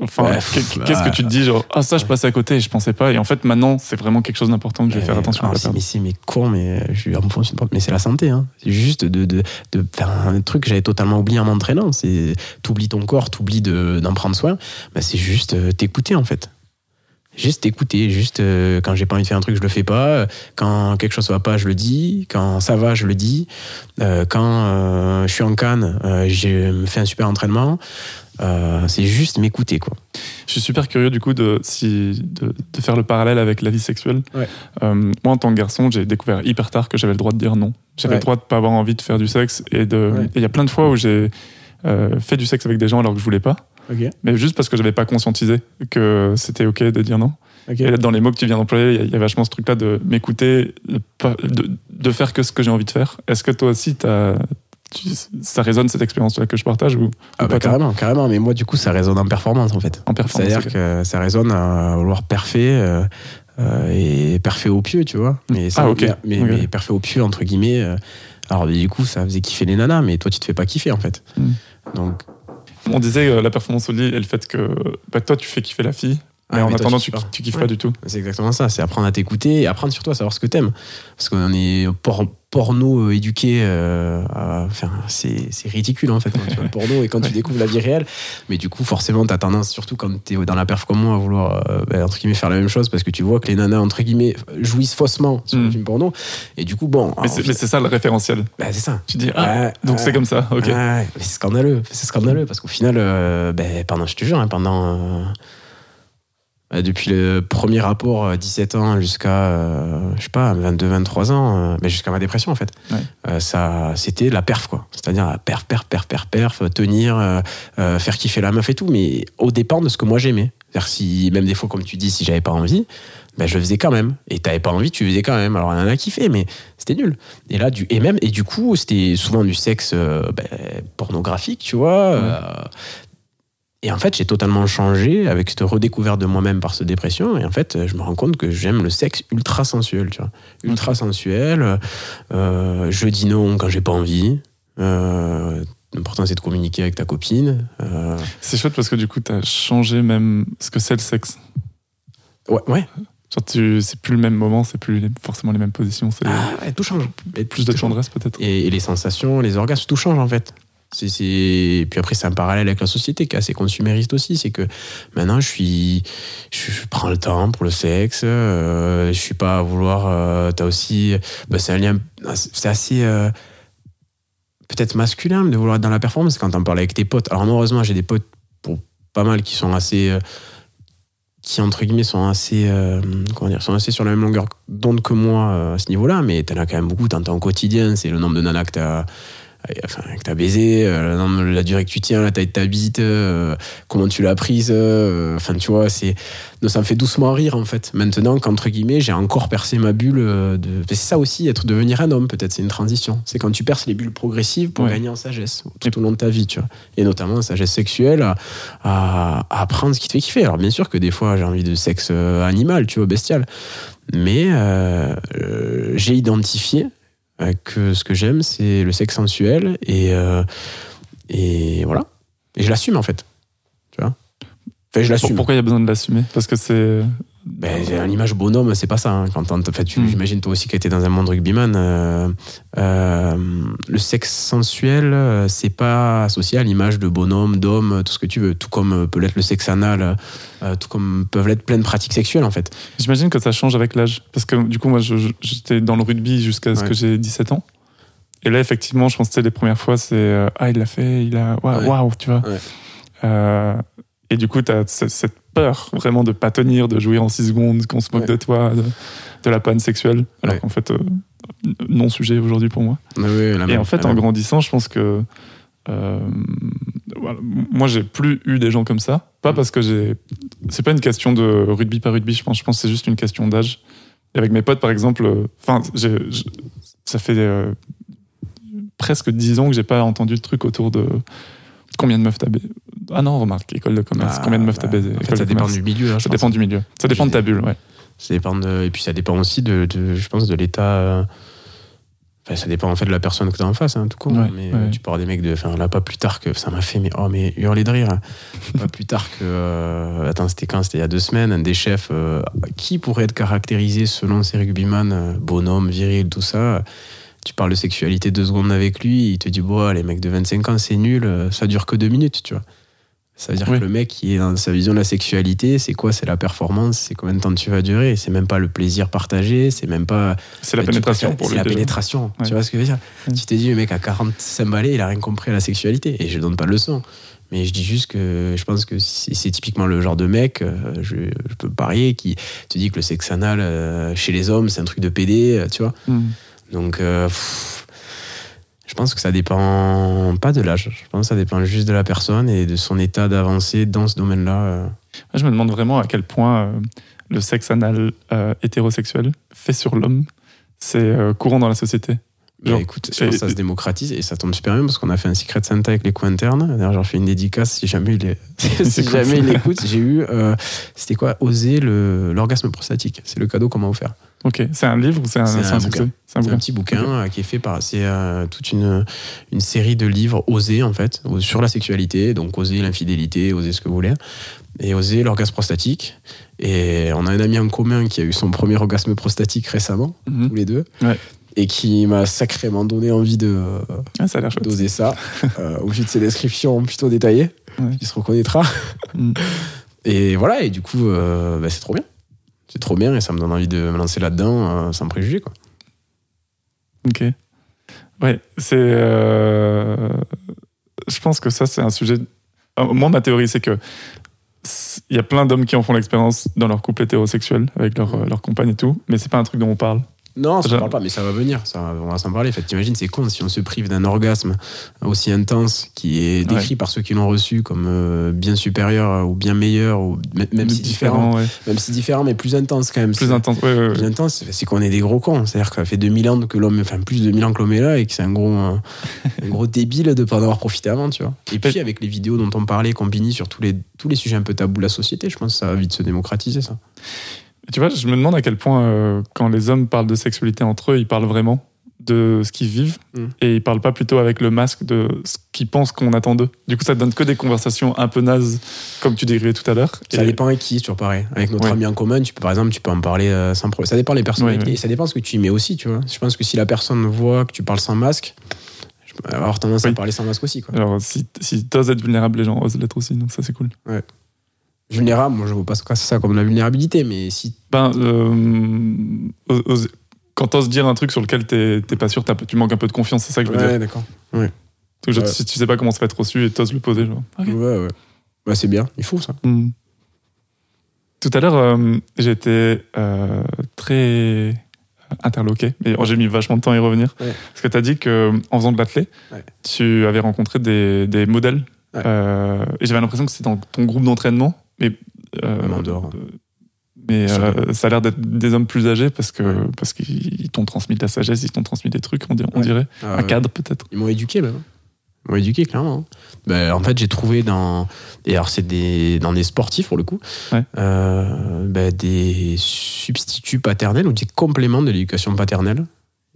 Enfin, Ouais, qu'est-ce que tu te dis genre, ah, ça, je passais à côté et je pensais pas. Et en fait, maintenant, c'est vraiment quelque chose d'important que je vais faire Euh, attention à perdre. mais c'est mais con, mais je enfonce une porte. Mais c'est la santé, hein. C'est juste de, de, de faire un truc que j'avais totalement oublié en m'entraînant. C'est t'oublies ton corps, t'oublies de- d'en prendre soin. Bah, c'est juste euh, t'écouter en fait. Juste t'écouter. Juste euh, quand j'ai pas envie de faire un truc, je le fais pas. Quand quelque chose va pas, je le dis. Quand ça va, je le dis. Euh, quand euh, je suis en canne, euh, je me fais un super entraînement. Euh, c'est juste m'écouter quoi. Je suis super curieux du coup de, si, de, de faire le parallèle avec la vie sexuelle. Ouais. Euh, moi, en tant que garçon, j'ai découvert hyper tard que j'avais le droit de dire non. J'avais Ouais. le droit de pas avoir envie de faire du sexe. Et de- Ouais. et il y a plein de fois où j'ai euh, fait du sexe avec des gens alors que je voulais pas. Mais juste parce que j'avais pas conscientisé que c'était OK de dire non. Ok. Et là, dans les mots que tu viens d'employer, il y a- il y, a vachement ce truc-là de m'écouter, de, pas- de, de faire que ce que j'ai envie de faire. Est-ce que toi aussi, tu- ça résonne cette expérience-là que je partage ou, Ah ou bah carrément, carrément. Mais moi, du coup, ça résonne en performance, en fait. en performance C'est-à-dire que ça résonne à vouloir parfait euh, euh, et parfait au pieu, tu vois. Mais ça, Ah, ok. Mais, Ok. mais parfait au pieu, entre guillemets. Alors, du coup, ça faisait kiffer les nanas, mais toi, tu te fais pas kiffer, en fait. Mm. Donc, On disait euh, la performance au lit et le fait que bah, toi, tu fais kiffer la fille, mais Ah, en mais attendant, tu tu, kiffes pas. tu kiffes Ouais. pas du tout. c'est exactement ça. C'est apprendre à t'écouter et apprendre surtout à savoir ce que t'aimes. Parce qu'on est, porno euh, éduqué, euh, enfin, c'est ridicule en fait quand tu vois le porno et quand tu découvres la vie réelle. Mais du coup, forcément, t'as tendance, surtout quand t'es dans la perf comme moi, à vouloir euh, ben, entre guillemets faire la même chose parce que tu vois que les nanas entre guillemets jouissent faussement sur Mm. le film porno. Et du coup, bon, Mais c'est ça le référentiel. ben, c'est ça. Tu dis, ah, Ouais, donc c'est comme ça, ok. C'est scandaleux, c'est scandaleux parce qu'au final, euh, ben, pendant, je te jure, hein, pendant depuis le premier rapport, euh, 17 ans jusqu'à, euh, je sais pas, 22, 23 ans, euh, ben, jusqu'à ma dépression en fait, Ouais. Euh, ça, c'était la perf quoi. C'est-à-dire la perf, perf, perf, perf, perf, euh, tenir, euh, euh, faire kiffer la meuf et tout, mais au dépend de ce que moi j'aimais. C'est-à-dire si, même des fois, comme tu dis, si j'avais pas envie, ben, je faisais quand même. Et t'avais pas envie, tu faisais quand même. Alors, il y en a qui fait, mais c'était nul. Et là, du, et même, et du coup, c'était souvent du sexe euh, ben, pornographique, tu vois. euh, et en fait, j'ai totalement changé avec cette redécouverte de moi-même par cette dépression. Et en fait, je me rends compte que j'aime le sexe ultra sensuel, tu vois. Ultra sensuel. euh, je dis non quand j'ai pas envie. Euh, L'important, c'est de communiquer avec ta copine. Euh, C'est chouette parce que du coup, t'as changé même ce que c'est le sexe. ouais, ouais. Genre, tu- c'est plus le même moment, c'est plus les- forcément les mêmes positions, Ah, ouais, tout change. Et plus de tendresse peut-être. Et, et les sensations, les orgasmes, tout change en fait. Puis après, c'est un parallèle avec la société qui est assez consumériste aussi. C'est que maintenant, je suis, je, prends le temps pour le sexe. euh, je suis pas à vouloir. euh, t'as aussi, bah, c'est un lien, c'est assez euh, peut-être masculin de vouloir être dans la performance quand t'en parles avec tes potes. Alors malheureusement, j'ai des potes pour pas mal qui sont assez euh, qui entre guillemets sont assez comment dire sont assez sur la même longueur d'onde que moi à ce niveau-là mais t'en as quand même beaucoup t'entends au quotidien c'est le nombre de nanas que t'as enfin, que t'as baisé euh, la durée que tu tiens la taille de ta bite euh, comment tu l'as prise euh, enfin tu vois c'est ça me fait doucement rire en fait maintenant qu'entre guillemets j'ai encore percé ma bulle euh, de c'est ça aussi être devenir un homme peut-être c'est une transition c'est quand tu perces les bulles progressives pour Ouais. gagner en sagesse tout au long de ta vie tu vois et notamment en sagesse sexuelle à, à, à apprendre ce qui te fait kiffer. Alors bien sûr que des fois j'ai envie de sexe animal, tu vois, bestial. Mais euh, j'ai identifié que ce que j'aime, c'est le sexe sensuel et, euh, et voilà. Et je l'assume en fait. Tu vois? Enfin, je l'assume. pourquoi il y a besoin de l'assumer? Parce que c'est. Ben, j'ai une image bonhomme, c'est pas ça. hein. Quand en fait, tu, Mm. j'imagine toi aussi qui été dans un monde rugbyman, euh, euh, le sexe sensuel, euh, c'est pas associé à l'image de bonhomme, d'homme, tout ce que tu veux. Tout comme peut l'être le sexe anal, euh, tout comme peuvent l'être plein de pratiques sexuelles en fait. J'imagine que ça change avec l'âge. Parce que du coup, moi, j'étais dans le rugby jusqu'à ce Ouais. que j'ai 17 ans. Et là, effectivement, je pense que c'était les premières fois, c'est Ah, il l'a fait, il a. Waouh, Ouais. tu vois. Ouais. Et du coup, tu as cette peur vraiment de pas tenir, de jouir en 6 secondes, qu'on se moque Ouais. de toi, de, de la panne sexuelle. Alors Ouais. qu'en fait, euh, non-sujet aujourd'hui pour moi. Oui, oui, Et même- en fait, en même. grandissant, je pense que. euh, voilà, moi, j'ai plus eu des gens comme ça. Pas parce que j'ai. C'est pas une question de rugby par rugby, je pense. Je pense que c'est juste une question d'âge. Et avec mes potes, par exemple, euh, enfin, ça fait presque 10 ans que j'ai pas entendu de truc autour de combien de meufs t'as baisé. Ah non, remarque, école de commerce, Ah, combien de meufs bah, t'as baisé En fait, école ça dépend du milieu. hein, Ça dépend du milieu. Ça dépend de ta bulle, ouais. Ça dépend de, et puis ça dépend aussi de, de- je pense, de l'état. euh, enfin, ça dépend en fait de la personne que tu as en face, hein, tout con. Ouais, mais ouais. euh, tu avoir des mecs de. Enfin, là, pas plus tard que. Ça m'a fait, mais oh, mais hurler de rire. hein. pas plus tard que. euh, attends, c'était quand? C'était il y a deux semaines. Un des chefs euh, qui pourrait être caractérisé selon ses rugbyman, euh, bonhomme, viril, tout ça. Tu parles de sexualité deux secondes avec lui, il te dit, bon, les mecs de 25 ans, c'est nul, euh, ça dure que deux minutes, tu vois. Ça veut dire Oui. que le mec, qui est dans sa vision de la sexualité, c'est quoi C'est la performance, c'est combien de temps tu vas durer. C'est même pas le plaisir partagé, c'est même pas. C'est la pénétration pour C'est la pénétration. Ouais. Tu vois ce que je veux dire Ouais. Tu t'es dit, le mec à 45 balais, il a rien compris à la sexualité. Et je donne pas de leçon. Mais je dis juste que je pense que c'est typiquement le genre de mec, euh, je, je peux parier, qui te dit que le sexe anal euh, chez les hommes, c'est un truc de PD, tu vois. Hmm. Donc, euh, pff, je pense que ça dépend pas de l'âge. Je pense que ça dépend juste de la personne et de son état d'avancée dans ce domaine-là. euh. Je me demande vraiment à quel point euh, le sexe anal euh, hétérosexuel fait sur l'homme, c'est euh, courant dans la société. Bah, écoute, je pense que ça se démocratise et ça tombe super bien parce qu'on a fait un Secret Santa avec les co-internes. D'ailleurs, j'en fais une dédicace si jamais il, est- si jamais il écoute. J'ai eu, euh, c'était quoi? Oser l'orgasme prostatique. C'est le cadeau qu'on m'a offert. Ok, c'est un livre ou c'est un, C'est c'est un un succès bouquin. C'est un petit bouquin euh, qui est fait par. C'est euh, toute une, une série de livres osés, en fait, sur la sexualité. Donc, oser l'infidélité, oser ce que vous voulez. Et oser l'orgasme prostatique. Et on a un ami en commun qui a eu son premier orgasme prostatique récemment, Mhm. tous les deux. Ouais. et qui m'a sacrément donné envie de Ah, ça a l'air chouette. d'oser ça, euh, au vu de ses descriptions plutôt détaillées. Ouais. Il se reconnaîtra. Mm. Et voilà, et du coup, bah, c'est trop bien. C'est trop bien et ça me donne envie de me lancer là-dedans euh, sans préjugés. Quoi. Ok. Ouais, c'est. euh, Je pense que ça, c'est un sujet. Euh, Moi, ma théorie, c'est que. Il y a plein d'hommes qui en font l'expérience dans leur couple hétérosexuel avec leur, euh, leur compagne et tout, mais c'est pas un truc dont on parle. Non, ça ne parle pas, mais ça va venir. Ça, on va s'en parler. En fait, t'imagines, c'est con si on se prive d'un orgasme aussi intense qui est décrit par ceux qui l'ont reçu comme euh, bien supérieur ou bien meilleur, ou même si différent, ouais. même si différent, mais plus intense quand même. Plus intense. Ouais, plus intense, c'est qu'on est des gros cons. C'est-à-dire que ça fait 2000 ans que l'homme, enfin plus de 2000 ans que l'homme est là et que c'est un gros, un, un gros débile de pas en avoir profité avant, tu vois. Et puis avec les vidéos dont on parlait, combinées sur tous les, tous les sujets un peu tabous de la société, je pense que ça va vite se démocratiser, ça. Et Tu vois, je me demande à quel point, euh, quand les hommes parlent de sexualité entre eux, ils parlent vraiment de ce qu'ils vivent Mm. et ils parlent pas plutôt avec le masque de ce qu'ils pensent qu'on attend d'eux. Du coup, ça donne que des conversations un peu nazes, comme tu décrivais tout à l'heure. Ça Et- dépend avec qui, toujours pareil. Avec notre Ouais. ami en commun, tu peux, par exemple, tu peux en parler euh, sans problème. Ça dépend des personnalités Ouais, ouais. et ça dépend ce que tu y mets aussi, tu vois. Je pense que si la personne voit que tu parles sans masque, je peux avoir tendance à Oui. parler sans masque aussi, quoi. Alors, si, si t'oses être vulnérable, les gens osent l'être aussi, donc ça c'est cool. Vulnérable, moi je vois pas ça comme la vulnérabilité, mais si Ben, euh, quand t'oses dire un truc sur lequel t'es t'es pas sûr, t'as- tu manques un peu de confiance, c'est ça que je veux Ouais, dire. d'accord. Donc, ouais. Si tu sais pas comment ça va être reçu et t'oses le poser, genre. ok. Ouais, ouais. Bah, c'est bien, il faut ça. Hmm. Tout à l'heure, euh, j'ai été euh, très interloqué, mais j'ai mis vachement de temps à y revenir. Ouais. Parce que tu as dit qu'en faisant de l'athlé, Ouais. tu avais rencontré des, des modèles. Ouais. Euh, et j'avais l'impression que c'était dans ton groupe d'entraînement. Mais, euh, mais Ça euh, ça a l'air d'être des hommes plus âgés parce que parce qu'ils t'ont transmis de la sagesse, ils t'ont transmis des trucs, on dirait. on Ouais. dirait. Ah, Un cadre peut-être. Ils m'ont éduqué même. Ils m'ont éduqué clairement. Ben, en fait, j'ai trouvé dans et alors c'est des dans des sportifs pour le coup, Ouais. euh, ben, des substituts paternels ou des compléments de l'éducation paternelle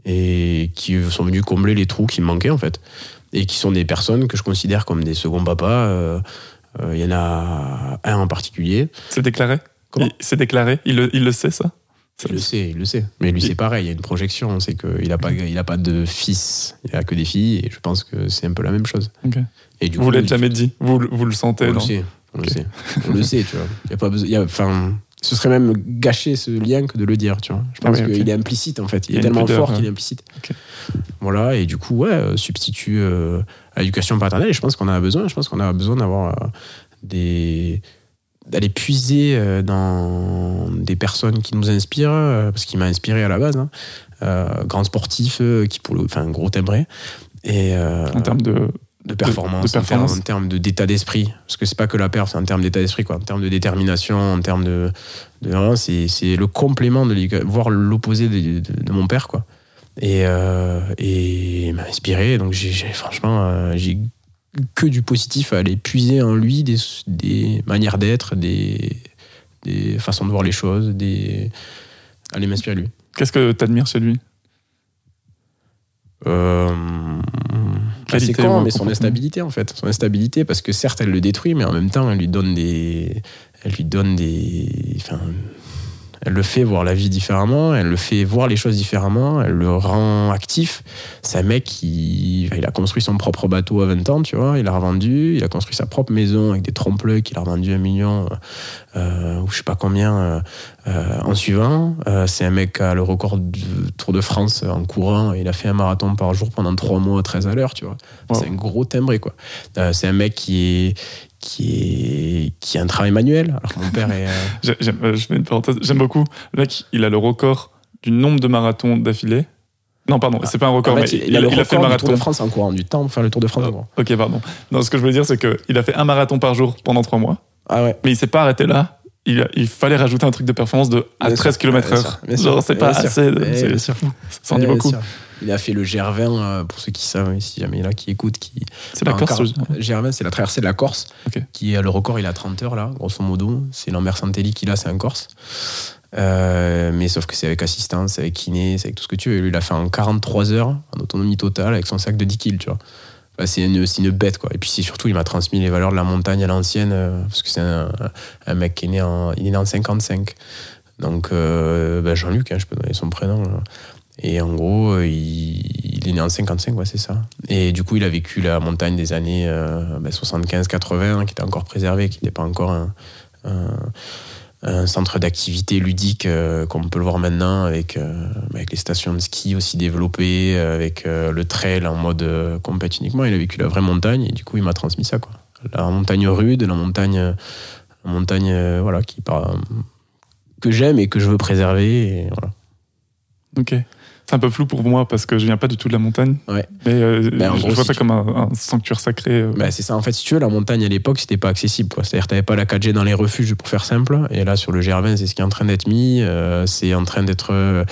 et qui sont venus combler les trous qui me manquaient en fait et qui sont des personnes que je considère comme des seconds papas. Euh, Il y en a un en particulier. C'est déclaré? Comment? Il- C'est déclaré? Il le, il le sait, ça? Il le sait, il le sait. Mais lui, c'est pareil, il y a une projection. C'est qu'il n'a pas, il a pas de fils, il a que des filles, et je pense que c'est un peu la même chose. Ok. Et du Vous coup, l'avez jamais dit? Vous, le- vous le sentez, on le sait, on le sait, on le sait, tu vois. Il y a pas besoin, il y a- enfin, ce serait même gâcher ce lien que de le dire, tu vois. Je Ah pense oui, ok. qu'il est implicite en fait. Il, est tellement pudeur, fort qu'il est implicite. Voilà, et du coup, ouais, euh, substitut euh, à l'éducation paternelle. Et je pense qu'on en a besoin. Je pense qu'on a besoin d'avoir euh, des d'aller puiser euh, dans des personnes qui nous inspirent, euh, parce qu'il m'a inspiré à la base, hein. Euh, grand sportif, qui pour le, enfin gros timbré, et euh, En termes de. de performance, de performance. En, termes, de d'état d'esprit, parce que c'est pas que la perf, c'est en termes d'état d'esprit, quoi, en termes de détermination, en termes de, de c'est le complément de voire l'opposé de mon père, quoi. Et, euh, et il m'a inspiré, donc j'ai j'ai- franchement, euh, j'ai que du positif à aller puiser en lui des, des manières d'être, des, des façons de voir les choses, des aller m'inspirer lui. Qu'est-ce que t'admires chez lui? Euh, Qualité c'est con, mais son instabilité en fait. Son instabilité, parce que certes, elle le détruit, mais en même temps, elle lui donne des. Elle lui donne des. Enfin, elle le fait voir la vie différemment, elle le fait voir les choses différemment, elle le rend actif. C'est un mec qui. Il a construit son propre bateau à 20 ans, tu vois, il l'a revendu, il a construit sa propre maison avec des trompe-l'œil qu'il a revendu un million, euh, ou je sais pas combien, euh, euh, en suivant. Euh, c'est un mec qui a le record du Tour de France en courant, il a fait un marathon par jour pendant 3 mois à 13 à l'heure, tu vois. Wow. C'est un gros timbré, quoi. Euh, c'est un mec qui est. Qui, est, qui a un travail manuel. Alors que mon père est. euh, j'aime- euh, Je fais une parenthèse. J'aime beaucoup. Le mec, il a le record du nombre de marathons d'affilée. Non, pardon, c'est pas un record, en fait, mais il, a le il a fait le Tour de France en courant, du temps pour faire le Tour de France courant. Ok, pardon. Non, ce que je voulais dire, c'est qu'il a fait un marathon par jour pendant trois mois, Ah ouais. mais il s'est pas arrêté là. Il, a- il fallait rajouter un truc de performance de à Bien 13 sûr, km sûr, Genre, c'est pas assez. c'est- fou. Ça en dit beaucoup. sûr. Il a fait le GR20, euh, pour ceux qui savent, si jamais il y en a qui écoutent, qui, C'est la Corse. car- je- GR20, c'est la traversée de la Corse, qui est le record, il a 30 heures là, grosso modo. C'est Lambert Santelli qui l'a, c'est un Corse. Euh, mais sauf que c'est avec assistance, avec kiné, c'est avec tout ce que tu veux. Et lui, il a fait en 43 heures, en autonomie totale, avec son sac de 10 kilos, tu vois. Enfin, c'est une, une bête, quoi. Et puis c'est surtout, il m'a transmis les valeurs de la montagne à l'ancienne, euh, parce que c'est un, mec qui est né en, il est né en 55. Donc, euh, ben, Jean-Luc, hein, je peux donner son prénom. Et en gros, euh, il, est né en 55, ouais, c'est ça. Et du coup, il a vécu la montagne des années euh, ben, 75-80, qui était encore préservée, qui n'était pas encore un- un centre d'activité ludique euh, comme on peut le voir maintenant, avec, euh, avec les stations de ski aussi développées, euh, avec euh, le trail en mode euh, compète uniquement. Il a vécu la vraie montagne, et du coup, il m'a transmis ça. Quoi. La montagne rude, la montagne, la montagne euh, voilà, qui, que j'aime et que je veux préserver. Et voilà. Ok. C'est un peu flou pour moi parce que je viens pas du tout de la montagne. Ouais. Mais euh, je vois si ça tu- comme un, un sanctuaire sacré. euh. Bah, c'est ça, en fait, si tu veux, la montagne à l'époque, c'était pas accessible. C'est-à-dire que t'avais pas la 4G dans les refuges pour faire simple. Et là, sur le GR20, c'est ce qui est en train d'être mis. euh, c'est en train d'être euh,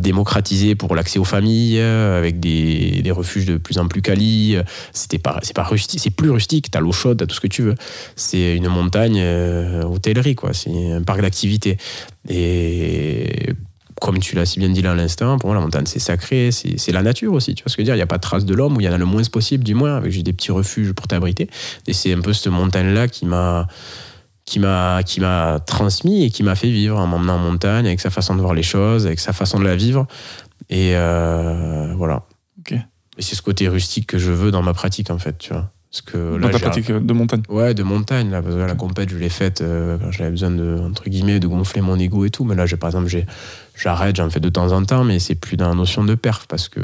démocratisé pour l'accès aux familles, avec des, des refuges de plus en plus quali. C'était pas, c'est pas rustique, c'est plus rustique. T'as l'eau chaude, t'as tout ce que tu veux. C'est une montagne hôtellerie, quoi. C'est un parc d'activités. Et comme tu l'as si bien dit là à l'instant, pour moi, la montagne, c'est sacré, c'est la nature aussi. Tu vois ce que je veux dire Il n'y a pas de trace de l'homme, ou il y en a le moins possible, du moins, avec juste des petits refuges pour t'abriter. Et c'est un peu cette montagne-là qui m'a qui m'a qui m'a transmis et qui m'a fait vivre en m'emmenant en montagne avec sa façon de voir les choses avec sa façon de la vivre et euh, voilà et c'est ce côté rustique que je veux dans ma pratique en fait tu vois parce que Dans là ta pratique euh, de montagne. Ouais, de montagne, là, parce que la compète, je l'ai faite euh, quand j'avais besoin de, entre guillemets, de gonfler mon ego et tout. Mais là, par exemple, j'arrête, j'en fais de temps en temps, mais c'est plus dans la notion de perf, parce que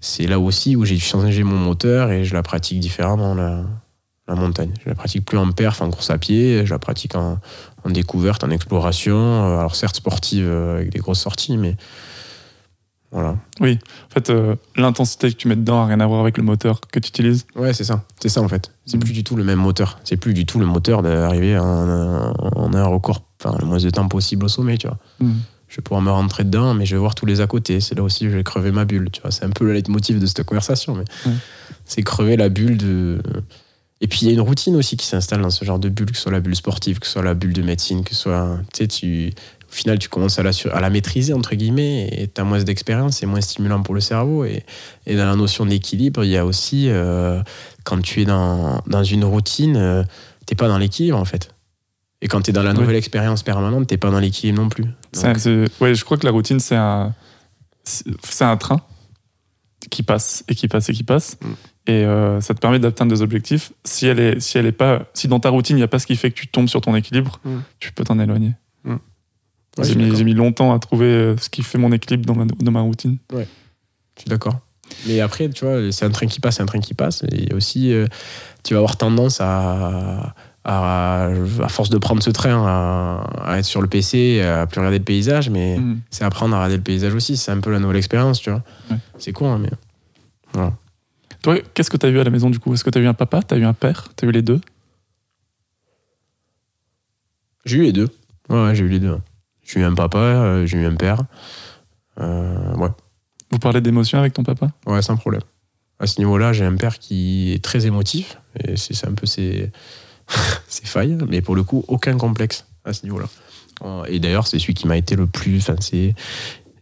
c'est là aussi où j'ai changé mon moteur et je la pratique différemment, la, la montagne. Je la pratique plus en perf, en course à pied, je la pratique en, en découverte, en exploration. Euh, Alors, certes, sportive, euh, avec des grosses sorties, mais voilà. En fait, euh, l'intensité que tu mets dedans a rien à voir avec le moteur que tu utilises. Ouais, c'est ça. C'est ça en fait. C'est Mm. plus du tout le même moteur. C'est plus du tout le moteur d'arriver en un record, enfin, le moins de temps possible au sommet, tu vois. Je vais pouvoir me rentrer dedans, mais je vais voir tous les à côté. C'est là aussi où je vais crever ma bulle, tu vois. C'est un peu le leitmotiv de cette conversation, mais Mm. c'est crever la bulle de. Et puis il y a une routine aussi qui s'installe dans ce genre de bulle, que ce soit la bulle sportive, que ce soit la bulle de médecine, que ce soit. Tu sais, tu. Au final, tu commences à la, à la maîtriser, entre guillemets, et tu as moins d'expérience, c'est moins stimulant pour le cerveau. Et, et dans la notion d'équilibre, il y a aussi, euh, quand tu es dans, dans une routine, euh, t'es pas dans l'équilibre, en fait. Et quand tu es dans la Oui. nouvelle expérience permanente, t'es pas dans l'équilibre non plus. Donc, ouais, je crois que la routine, c'est un, c'est un train qui passe et qui passe et qui passe. Mm. Et euh, ça te permet d'atteindre des objectifs. Si elle est, si elle est pas, si dans ta routine il n'y a pas ce qui fait que tu tombes sur ton équilibre, Mm. tu peux t'en éloigner. Ouais, j'ai mis, longtemps à trouver euh, ce qui fait mon équilibre dans ma, dans ma routine. Je suis d'accord. Mais après, tu vois, c'est un train qui passe, c'est un train qui passe. Et aussi, euh, tu vas avoir tendance à, à, à force de prendre ce train, à, à être sur le PC, à plus regarder le paysage, mais Mm. c'est apprendre à regarder le paysage aussi. C'est un peu la nouvelle expérience, tu vois. Ouais. C'est con, hein, mais. Toi, qu'est-ce que tu as eu à la maison du coup? Est-ce que tu as eu un papa? Tu as eu un père? Tu as eu les deux? J'ai eu les deux. Ouais, ouais, j'ai eu les deux. J'ai eu un papa, j'ai eu un père. Ouais. Vous parlez d'émotions avec ton papa? Ouais, sans problème. À ce niveau-là, j'ai un père qui est très émotif, et c'est un peu ses, ses failles, mais pour le coup, aucun complexe à ce niveau-là. Euh, Et d'ailleurs, c'est celui qui m'a été le plus. Enfin, c'est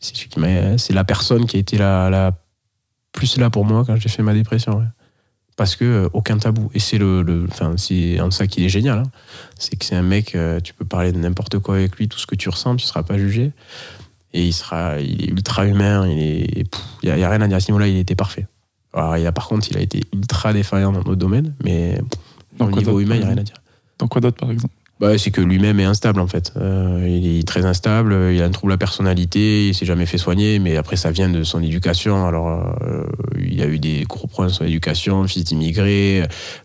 c'est la personne qui a été la, la plus là pour moi quand j'ai fait ma dépression. ouais. Parce que euh, aucun tabou. Et c'est le, le- enfin, c'est en ça qu'il est génial. hein. C'est que c'est un mec, euh, tu peux parler de n'importe quoi avec lui, tout ce que tu ressens, tu seras pas jugé. Et il sera, il est ultra humain. Il est, pff, il y a, il y a rien à dire à ce niveau-là. Il était parfait. Alors, il a, par contre, il a été ultra défaillant dans d'autres domaines, mais Dans au niveau humain, il n'y a rien à dire. Dans quoi d'autre par exemple Bah, c'est que lui-même est instable en fait. Euh, il est très instable, il a un trouble à personnalité, il s'est jamais fait soigner, mais après ça vient de son éducation. Alors euh, il a eu des gros problèmes sur l'éducation, fils d'immigré.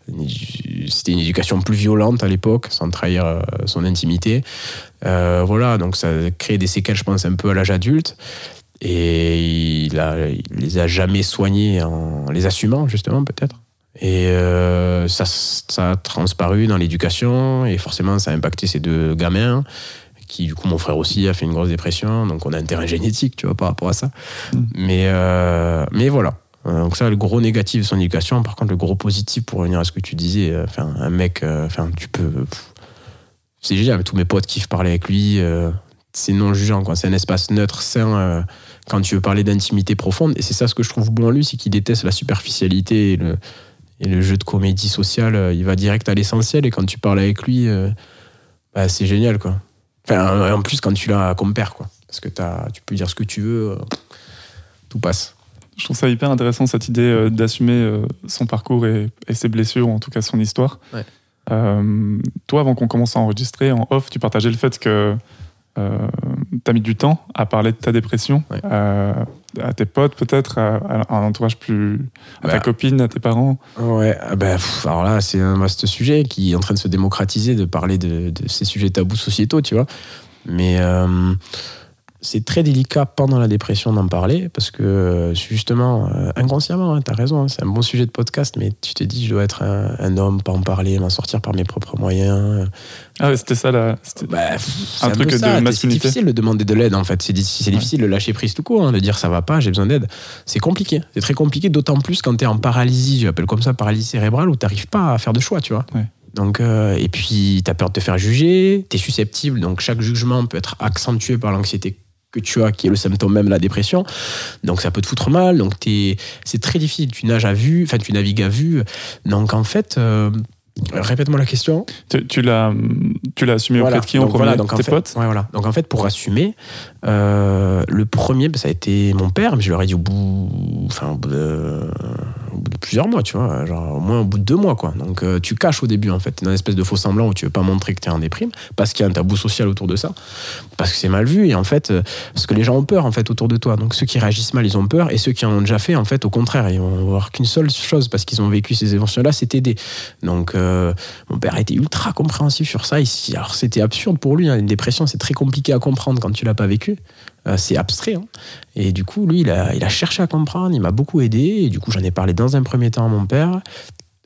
édu- C'était une éducation plus violente à l'époque, sans trahir euh, son intimité. Euh, voilà, donc ça a créé des séquelles, je pense, un peu à l'âge adulte. Et il, a, les a jamais soignés en les assumant, justement, peut-être. Et euh, ça, ça a transparu dans l'éducation, et forcément, ça a impacté ces deux gamins, qui, du coup, mon frère aussi a fait une grosse dépression, donc on a un terrain génétique, tu vois, par rapport à ça. Mm. Mais, euh, mais voilà. Euh, Donc ça, le gros négatif de son éducation. Par contre, le gros positif, pour revenir à ce que tu disais, euh, enfin, un mec, enfin, tu peux... C'est génial, tous mes potes kiffent parler avec lui. c'est non jugeant, quoi. C'est un espace neutre, sain, quand tu veux parler d'intimité profonde. Et c'est ça ce que je trouve bon en lui, c'est qu'il déteste la superficialité et le, et le jeu de comédie sociale. euh, Il va direct à l'essentiel. Et quand tu parles avec lui, euh, bah, c'est génial, quoi. Enfin, en plus, quand tu l'as comme père, quoi. Parce que tu peux dire ce que tu veux. euh, tout passe. Je trouve ça hyper intéressant cette idée euh, d'assumer euh, son parcours et, et ses blessures, ou en tout cas son histoire. Ouais. Euh, toi, avant qu'on commence à enregistrer, en off, tu partageais le fait que euh, tu as mis du temps à parler de ta dépression Ouais. euh, à tes potes, peut-être, à, à un entourage plus. à ta Bah. copine, à tes parents? Ouais, ah pff, alors là, c'est un vaste sujet qui est en train de se démocratiser, de parler de, de ces sujets tabous sociétaux, tu vois. Mais euh, c'est très délicat pendant la dépression d'en parler parce que euh, justement, euh, inconsciemment, tu as raison, hein, c'est un bon sujet de podcast, mais tu te dis, je dois être un, un homme, pas en parler, m'en sortir par mes propres moyens. Ah ouais, c'était ça là. Bah, Un peu truc de ça. C'est masculinité. difficile de demander de l'aide en fait. C'est di- c'est difficile de lâcher prise tout court, hein, de dire ça va pas, j'ai besoin d'aide. C'est compliqué. C'est très compliqué, d'autant plus quand tu es en paralysie, j'appelle comme ça paralysie cérébrale, où tu n'arrives pas à faire de choix, tu vois. Ouais. Donc, euh, et puis, tu as peur de te faire juger, tu es susceptible, donc chaque jugement peut être accentué par l'anxiété que tu as, qui est le symptôme même de la dépression. Donc ça peut te foutre mal, donc t'es- c'est très difficile. Tu nages à vue, enfin tu navigues à vue. Donc en fait, euh, répète-moi la question. Tu, tu l'as, tu l'as assumé auprès de qui en premier voilà, donc en Tes fait, potes? ouais, voilà. Donc en fait, pour assumer, euh, le premier, bah, ça a été mon père, mais je leur ai dit au bout, enfin, au bout, de, de plusieurs mois, tu vois, genre au moins au bout de deux mois, quoi. Donc euh, tu caches au début, en fait, dans une espèce de faux semblant où tu veux pas montrer que t'es en déprime, parce qu'il y a un tabou social autour de ça, parce que c'est mal vu, et en fait, euh, parce que les gens ont peur, en fait, autour de toi. Donc ceux qui réagissent mal, ils ont peur, et ceux qui en ont déjà fait, en fait, au contraire, ils vont voir qu'une seule chose, parce qu'ils ont vécu ces émotions-là, c'est t'aider. Donc mon père été ultra compréhensif sur ça. Alors c'était absurde pour lui, hein. une dépression, c'est très compliqué à comprendre quand tu l'as pas vécu. Euh, c'est abstrait. hein. Et du coup, lui, il a, il a cherché à comprendre, il m'a beaucoup aidé. Et du coup, j'en ai parlé dans un premier temps à mon père,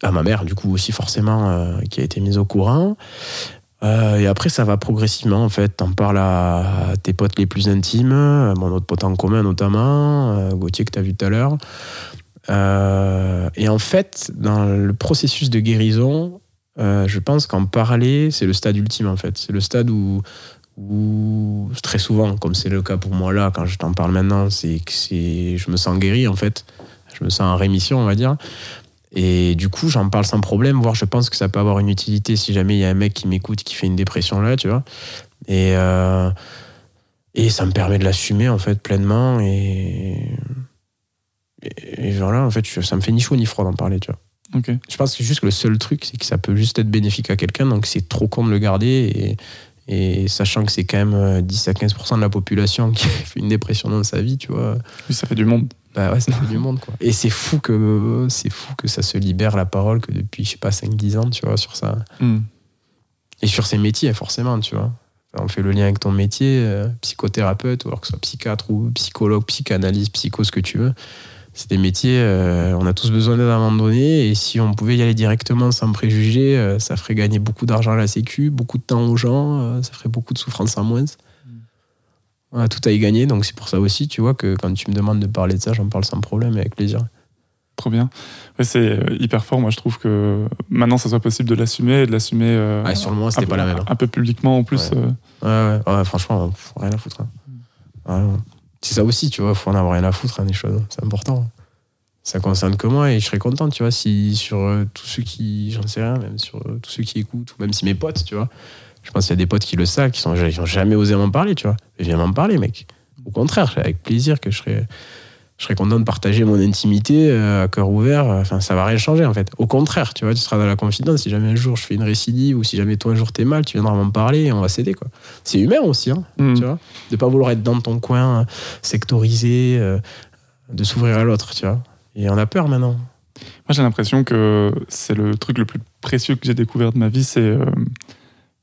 à ma mère, du coup aussi forcément, euh, qui a été mise au courant. Euh, et après, ça va progressivement, en fait. T'en parles à tes potes les plus intimes, mon autre pote en commun notamment, Gauthier que tu as vu tout à l'heure. Et en fait, dans le processus de guérison, je pense qu'en parler, c'est le stade ultime, en fait. C'est le stade où, où très souvent, comme c'est le cas pour moi là, quand je t'en parle maintenant, c'est que c'est, je me sens guéri, en fait. Je me sens en rémission, on va dire. Et du coup, j'en parle sans problème, voire je pense que ça peut avoir une utilité si jamais il y a un mec qui m'écoute qui fait une dépression là, tu vois. Et, euh, et ça me permet de l'assumer en fait pleinement. Et, et, et voilà, en fait, ça me fait ni chaud ni froid d'en parler, tu vois. Je pense que juste que le seul truc, c'est que ça peut juste être bénéfique à quelqu'un, donc c'est trop con de le garder. Et, et sachant que c'est quand même euh, 10 à 15% de la population qui fait une dépression dans sa vie, tu vois. Oui, ça fait du monde. Bah ouais, ça fait du monde, quoi. Et c'est fou que c'est fou que ça se libère la parole que depuis, je sais pas, 5-10 ans, tu vois, sur ça. Hmm. Et sur ces métiers, forcément, tu vois. On fait le lien avec ton métier, euh, psychothérapeute, ou alors que ce soit psychiatre ou psychologue, psychanalyse, psycho, ce que tu veux. C'est des métiers, euh, on a tous besoin d'aide à un moment donné, et si on pouvait y aller directement sans préjugés, euh, ça ferait gagner beaucoup d'argent à la Sécu, beaucoup de temps aux gens, euh, ça ferait beaucoup de souffrance en moins. On a tout à y gagner, donc c'est pour ça aussi, tu vois, que quand tu me demandes de parler de ça, j'en parle sans problème et avec plaisir. Trop bien. Ouais, c'est hyper fort. Moi, je trouve que maintenant, ça soit possible de l'assumer et de l'assumer Ouais, sur le moment, c'était un pas peu- la même. hein. Un peu publiquement en plus. Ouais. Ouais, franchement, rien à foutre. hein. C'est ça aussi, tu vois, faut en avoir rien à foutre, hein, des choses. C'est important. Ça concerne que moi et je serais content, tu vois, si sur euh, tous ceux qui, j'en sais rien, même sur euh, tous ceux qui écoutent, ou même si mes potes, tu vois, je pense qu'il y a des potes qui le savent, qui sont, ils ont jamais osé m'en parler, tu vois. Viens m'en parler, mec. Au contraire, avec plaisir que je serais, je serais content de partager mon intimité euh, à cœur ouvert. Enfin, ça va rien changer, en fait. Au contraire, tu vois, tu seras dans la confidence. Si jamais un jour je fais une récidive ou si jamais toi un jour t'es mal, tu viendras m'en parler et on va s'aider, quoi. C'est humain aussi, hein hmm. tu vois de pas vouloir être dans ton coin euh, sectorisé euh, de s'ouvrir à l'autre tu vois et on a peur maintenant Moi, j'ai l'impression que c'est le truc le plus précieux que j'ai découvert de ma vie. C'est euh,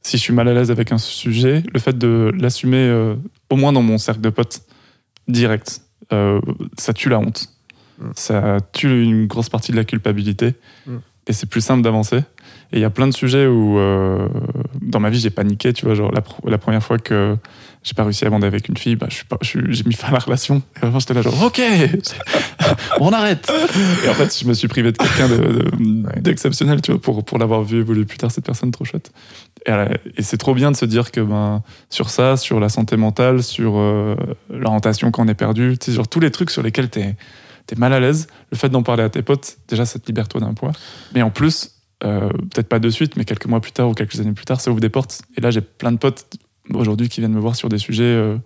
si je suis mal à l'aise avec un sujet, le fait de l'assumer, euh, au moins dans mon cercle de potes, direct. Euh, ça tue la honte. Mm. Ça tue une grosse partie de la culpabilité. Mm. Et c'est plus simple d'avancer. Et il y a plein de sujets où, euh, dans ma vie, j'ai paniqué. Tu vois, genre la, pr- la première fois que j'ai pas réussi à bander avec une fille, bah, j'ai mis fin à la relation. Et vraiment, j'étais là, genre, ok, on arrête. Et en fait, je me suis privé de quelqu'un de- de- Ouais. d'exceptionnel, tu vois, pour, pour l'avoir vu évoluer plus tard, cette personne trop chouette. Et, euh, et c'est trop bien de se dire que ben, sur ça, sur la santé mentale, sur euh, l'orientation quand on est perdu, tu sais, genre tous les trucs sur lesquels t'es es mal à l'aise, le fait d'en parler à tes potes, déjà, ça te libère toi d'un poids. Mais en plus, euh, peut-être pas de suite, mais quelques mois plus tard ou quelques années plus tard, ça ouvre des portes. Et là, j'ai plein de potes aujourd'hui qui viennent me voir sur des sujets euh,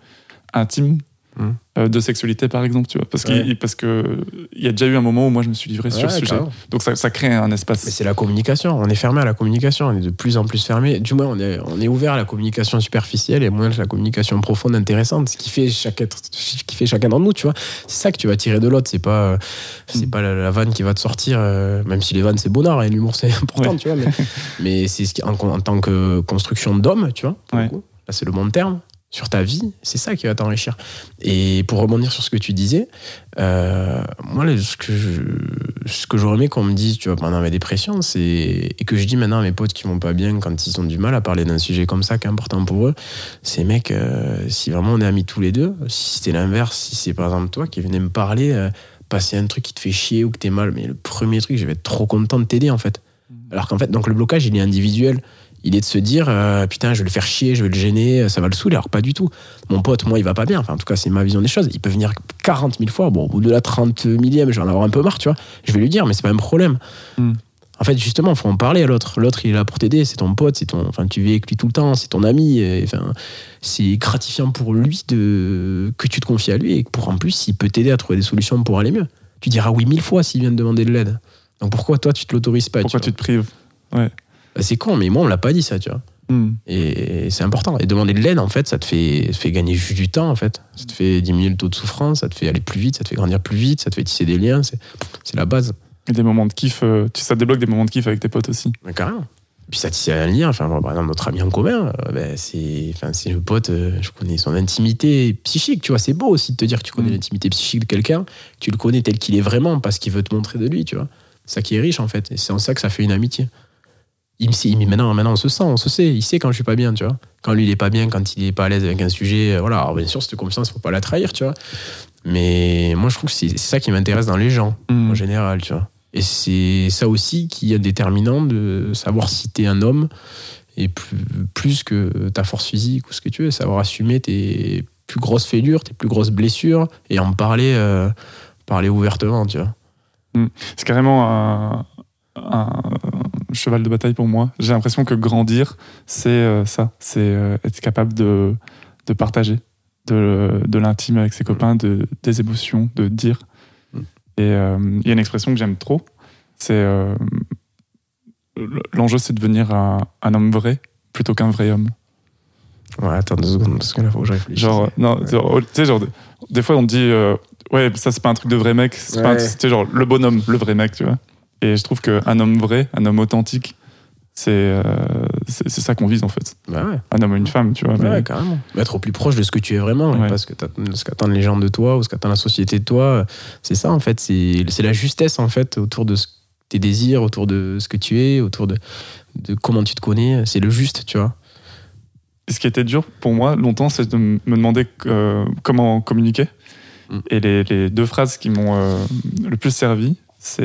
intimes Mm. euh, de sexualité, par exemple, tu vois. Parce qu'il Ouais. parce que il y a déjà eu un moment où moi je me suis livré sur ce sujet. Donc ça, ça crée un espace. Mais c'est la communication. On est fermé à la communication. On est de plus en plus fermé. Du moins, on est, on est ouvert à la communication superficielle et moins à la communication profonde, intéressante. Ce qui fait, chaque être, ce qui fait chacun d'entre nous, tu vois. C'est ça que tu vas tirer de l'autre. C'est pas, euh, c'est Mm. pas la, la vanne qui va te sortir, euh, même si les vannes, c'est bonnard et l'humour, c'est important, Ouais. tu vois. Mais, mais c'est ce qui, en, en tant que construction d'homme, tu vois. Là, c'est le bon terme. Sur ta vie, c'est ça qui va t'enrichir. Et pour rebondir sur ce que tu disais, euh, moi, ce que je, ce que j'aurais aimé qu'on me dise, tu vois, pendant ma dépression, c'est et que je dis maintenant à mes potes qui vont pas bien quand ils ont du mal à parler d'un sujet comme ça, qui est important pour eux, c'est mec, euh, si vraiment on est amis tous les deux, si c'était l'inverse, si c'est par exemple toi qui venais me parler, euh, passer un truc qui te fait chier ou que t'es mal, mais le premier truc, je vais être trop content de t'aider en fait. Alors qu'en fait, donc le blocage, il est individuel. Il est de se dire, euh, putain, je vais le faire chier, je vais le gêner, ça va le saouler. Alors pas du tout. Mon pote, moi, il va pas bien. Enfin, en tout cas, c'est ma vision des choses. Il peut venir 40 000 fois. Bon, au bout de la 30 millième, je vais en avoir un peu marre, tu vois. Je vais lui dire, mais c'est pas un problème. Mm. En fait, justement, il faut en parler à l'autre. L'autre, il est là pour t'aider. C'est ton pote, c'est ton, enfin, tu vis avec lui tout le temps, c'est ton ami. et, Enfin, c'est gratifiant pour lui de que tu te confies à lui et pour en plus, il peut t'aider à trouver des solutions pour aller mieux. Tu diras oui mille fois s'il vient te demander de l'aide. Donc pourquoi toi, tu te l'autorises pas Pourquoi tu tu te prives? Bah, C'est con, mais moi, on l'a pas dit ça, tu vois. Hmm. Et c'est important. Et demander de l'aide, en fait, ça te fait, ça te fait gagner juste du temps, en fait. Ça te fait diminuer le taux de souffrance, ça te fait aller plus vite, ça te fait grandir plus vite, ça te fait tisser des liens. C'est la base. Et des moments de kiff, euh, ça te débloque des moments de kiff avec tes potes aussi. Mais carrément. Puis ça tisse un lien. Enfin, par exemple, notre ami en commun, ben, c'est enfin, le pote, euh, je connais son intimité psychique. Tu vois, c'est beau aussi de te dire que tu connais Mm. l'intimité psychique de quelqu'un, tu le connais tel qu'il est vraiment parce qu'il veut te montrer de lui, tu vois. C'est ça qui est riche, en fait. Et c'est en ça que ça fait une amitié. Il me sait, mais maintenant, maintenant, on se sent, on se sait. Il sait quand je suis pas bien, tu vois. Quand lui, il est pas bien, quand il est pas à l'aise avec un sujet. euh, Voilà. Alors, bien sûr, cette confiance, faut pas la trahir, tu vois. Mais moi, je trouve que c'est ça qui m'intéresse dans les gens Hmm. en général, tu vois. Et c'est ça aussi qui est déterminant de savoir si t'es un homme et plus, plus que ta force physique ou ce que tu veux, savoir assumer tes plus grosses fêlures, tes plus grosses blessures et en parler, euh, parler ouvertement, tu vois. C'est carrément un, un cheval de bataille pour moi. J'ai l'impression que grandir, c'est euh, ça. C'est euh, être capable de, de partager de, de l'intime avec ses copains, de, des émotions, de dire. Mm. Et euh, il y a une expression que j'aime trop. C'est l'enjeu, c'est de devenir un, un homme vrai plutôt qu'un vrai homme. Ouais, attends deux secondes, parce que là, faut que je réfléchisse. Genre, non, Ouais. genre, tu sais, genre, des fois on dit, ouais, ça c'est pas un truc de vrai mec, c'est pas un- genre le bonhomme, le vrai mec, tu vois. Et je trouve qu'un homme vrai, un homme authentique, c'est euh, c'est ça qu'on vise en fait. Bah ouais. Un homme ou une femme, tu vois. mais- Ouais, carrément. Être au plus proche de ce que tu es vraiment, et Ouais. pas ce qu'attendent les gens de toi ou ce qu'attend la société de toi. C'est ça, en fait. C'est la justesse, en fait, autour de ce- tes désirs, autour de ce que tu es, autour de, de comment tu te connais. C'est le juste, tu vois. Et ce qui était dur pour moi longtemps, c'est de me demander euh, comment communiquer. Mm. Et les, les deux phrases qui m'ont euh, le plus servi, c'est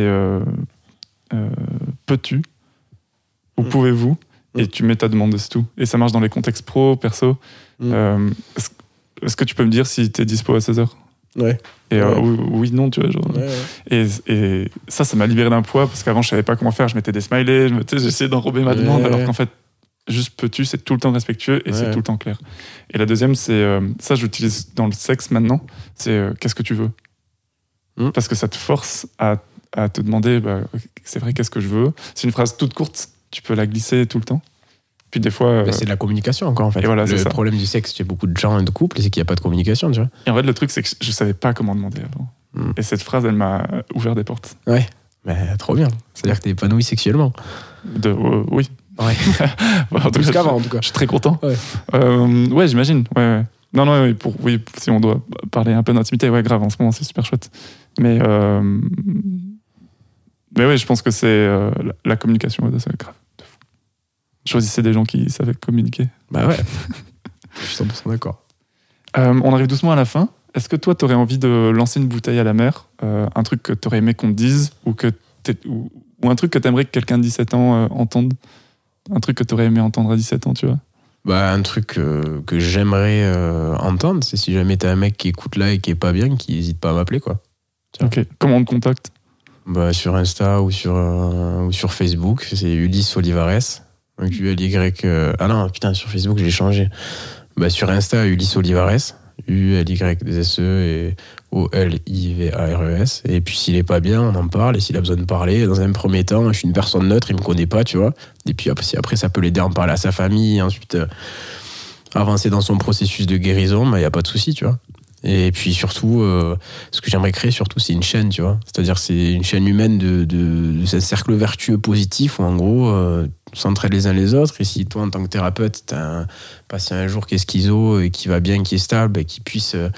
peux-tu ou Mm. pouvez-vous et Mm. tu mets ta demande, c'est tout. Et ça marche dans les contextes pro, perso. Mm. Euh, Est-ce est-ce que tu peux me dire si tu es dispo à 16h Ouais. Et euh, Ouais. oui, non, tu vois. Genre. Et, et ça, ça m'a libéré d'un poids parce qu'avant, je savais pas comment faire. Je mettais des smileys, je j'essayais d'enrober ma demande, alors qu'en fait, juste peux-tu, c'est tout le temps respectueux et c'est tout le temps clair. Et la deuxième, c'est euh, ça, j'utilise dans le sexe maintenant, c'est euh, qu'est-ce que tu veux Mm. Parce que ça te force à, à te demander, bah, c'est vrai, qu'est-ce que je veux? C'est une phrase toute courte, tu peux la glisser tout le temps. Puis des fois, euh, Mais c'est de la communication encore en fait. Et voilà, c'est le problème du sexe chez beaucoup de gens et de couples, c'est qu'il n'y a pas de communication, tu vois. et en fait, le truc, c'est que je savais pas comment demander avant. Mm. Et cette phrase, elle m'a ouvert des portes. Mais trop bien. C'est-à-dire que t'es épanoui sexuellement. De, euh, oui. Ouais. Bon, en tout cas, qu'avant en tout cas. Je suis très content. Ouais. Euh, ouais, j'imagine. Ouais, ouais. Non, non, oui, pour, oui, si on doit parler un peu d'intimité, ouais, grave, en ce moment, c'est super chouette. Mais, euh, mais oui, je pense que c'est euh, la, la communication, ouais, c'est grave. de fou. Choisissez des gens qui savent communiquer. Bah ouais. Je suis 100% d'accord. Euh, on arrive doucement à la fin. Est-ce que toi, tu aurais envie de lancer une bouteille à la mer euh, Un truc que tu aurais aimé qu'on te dise ou, que ou, ou un truc que tu aimerais que quelqu'un de 17 ans entende? Un truc que tu aurais aimé entendre à 17 ans, tu vois? Bah, un truc euh, que j'aimerais euh, entendre, c'est si jamais t'as un mec qui écoute là et qui est pas bien, qui hésite pas à m'appeler, quoi. Tiens. Ok. Comment on te contacte? Bah, sur Insta ou sur, euh, ou sur Facebook, c'est Ulysse Olivares. Donc, U-L-Y. euh, Ah non, putain, sur Facebook, je l'ai changé. Bah, sur Insta, Ulysse Olivares. U-L-Y-S-E et O-L-I-V-A-R-E-S. Et puis s'il est pas bien, on en parle. Et s'il a besoin de parler, dans un premier temps, je suis une personne neutre, il me connaît pas, tu vois. Et puis après, après ça peut l'aider à en parler à sa famille, ensuite euh, avancer dans son processus de guérison, il bah, n'y a pas de souci, tu vois. Et puis surtout, euh, ce que j'aimerais créer surtout, c'est une chaîne, tu vois. C'est-à-dire c'est une chaîne humaine de, de, de, ce cercle vertueux positif où en gros, euh, s'entraide les uns les autres. Et si toi, en tant que thérapeute, tu as un patient un jour qui est schizo et qui va bien, qui est stable, et qui puisse, euh,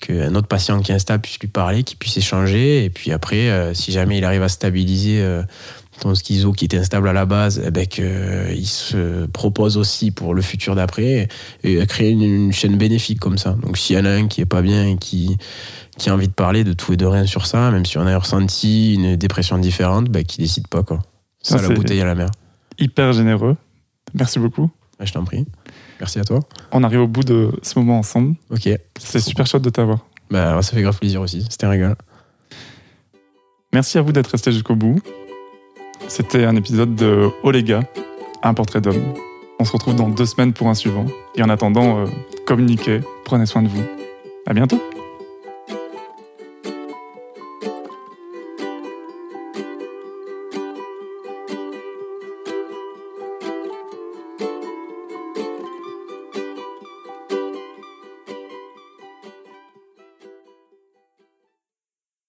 qu'un autre patient qui est instable puisse lui parler, qui puisse échanger. Et puis après, euh, si jamais il arrive à stabiliser ton schizo qui était instable à la base, eh ben que, il se propose aussi pour le futur d'après et créer une, une, chaîne bénéfique comme ça. Donc s'il y en a un qui est pas bien et qui, qui a envie de parler de tout et de rien sur ça, même si on a ressenti une dépression différente, ben, qui décide pas quoi. Ça, Ça, la bouteille à la mer. Hyper généreux. Merci beaucoup. Ouais, je t'en prie. Merci à toi. On arrive au bout de ce moment ensemble. Ok. C'est super chouette de t'avoir. Bah, ça fait grave plaisir aussi. C'était un régal. Merci à vous d'être resté jusqu'au bout. C'était un épisode de les gars, un portrait d'homme. On se retrouve dans deux semaines pour un suivant. Et en attendant, euh, communiquez, prenez soin de vous. À bientôt.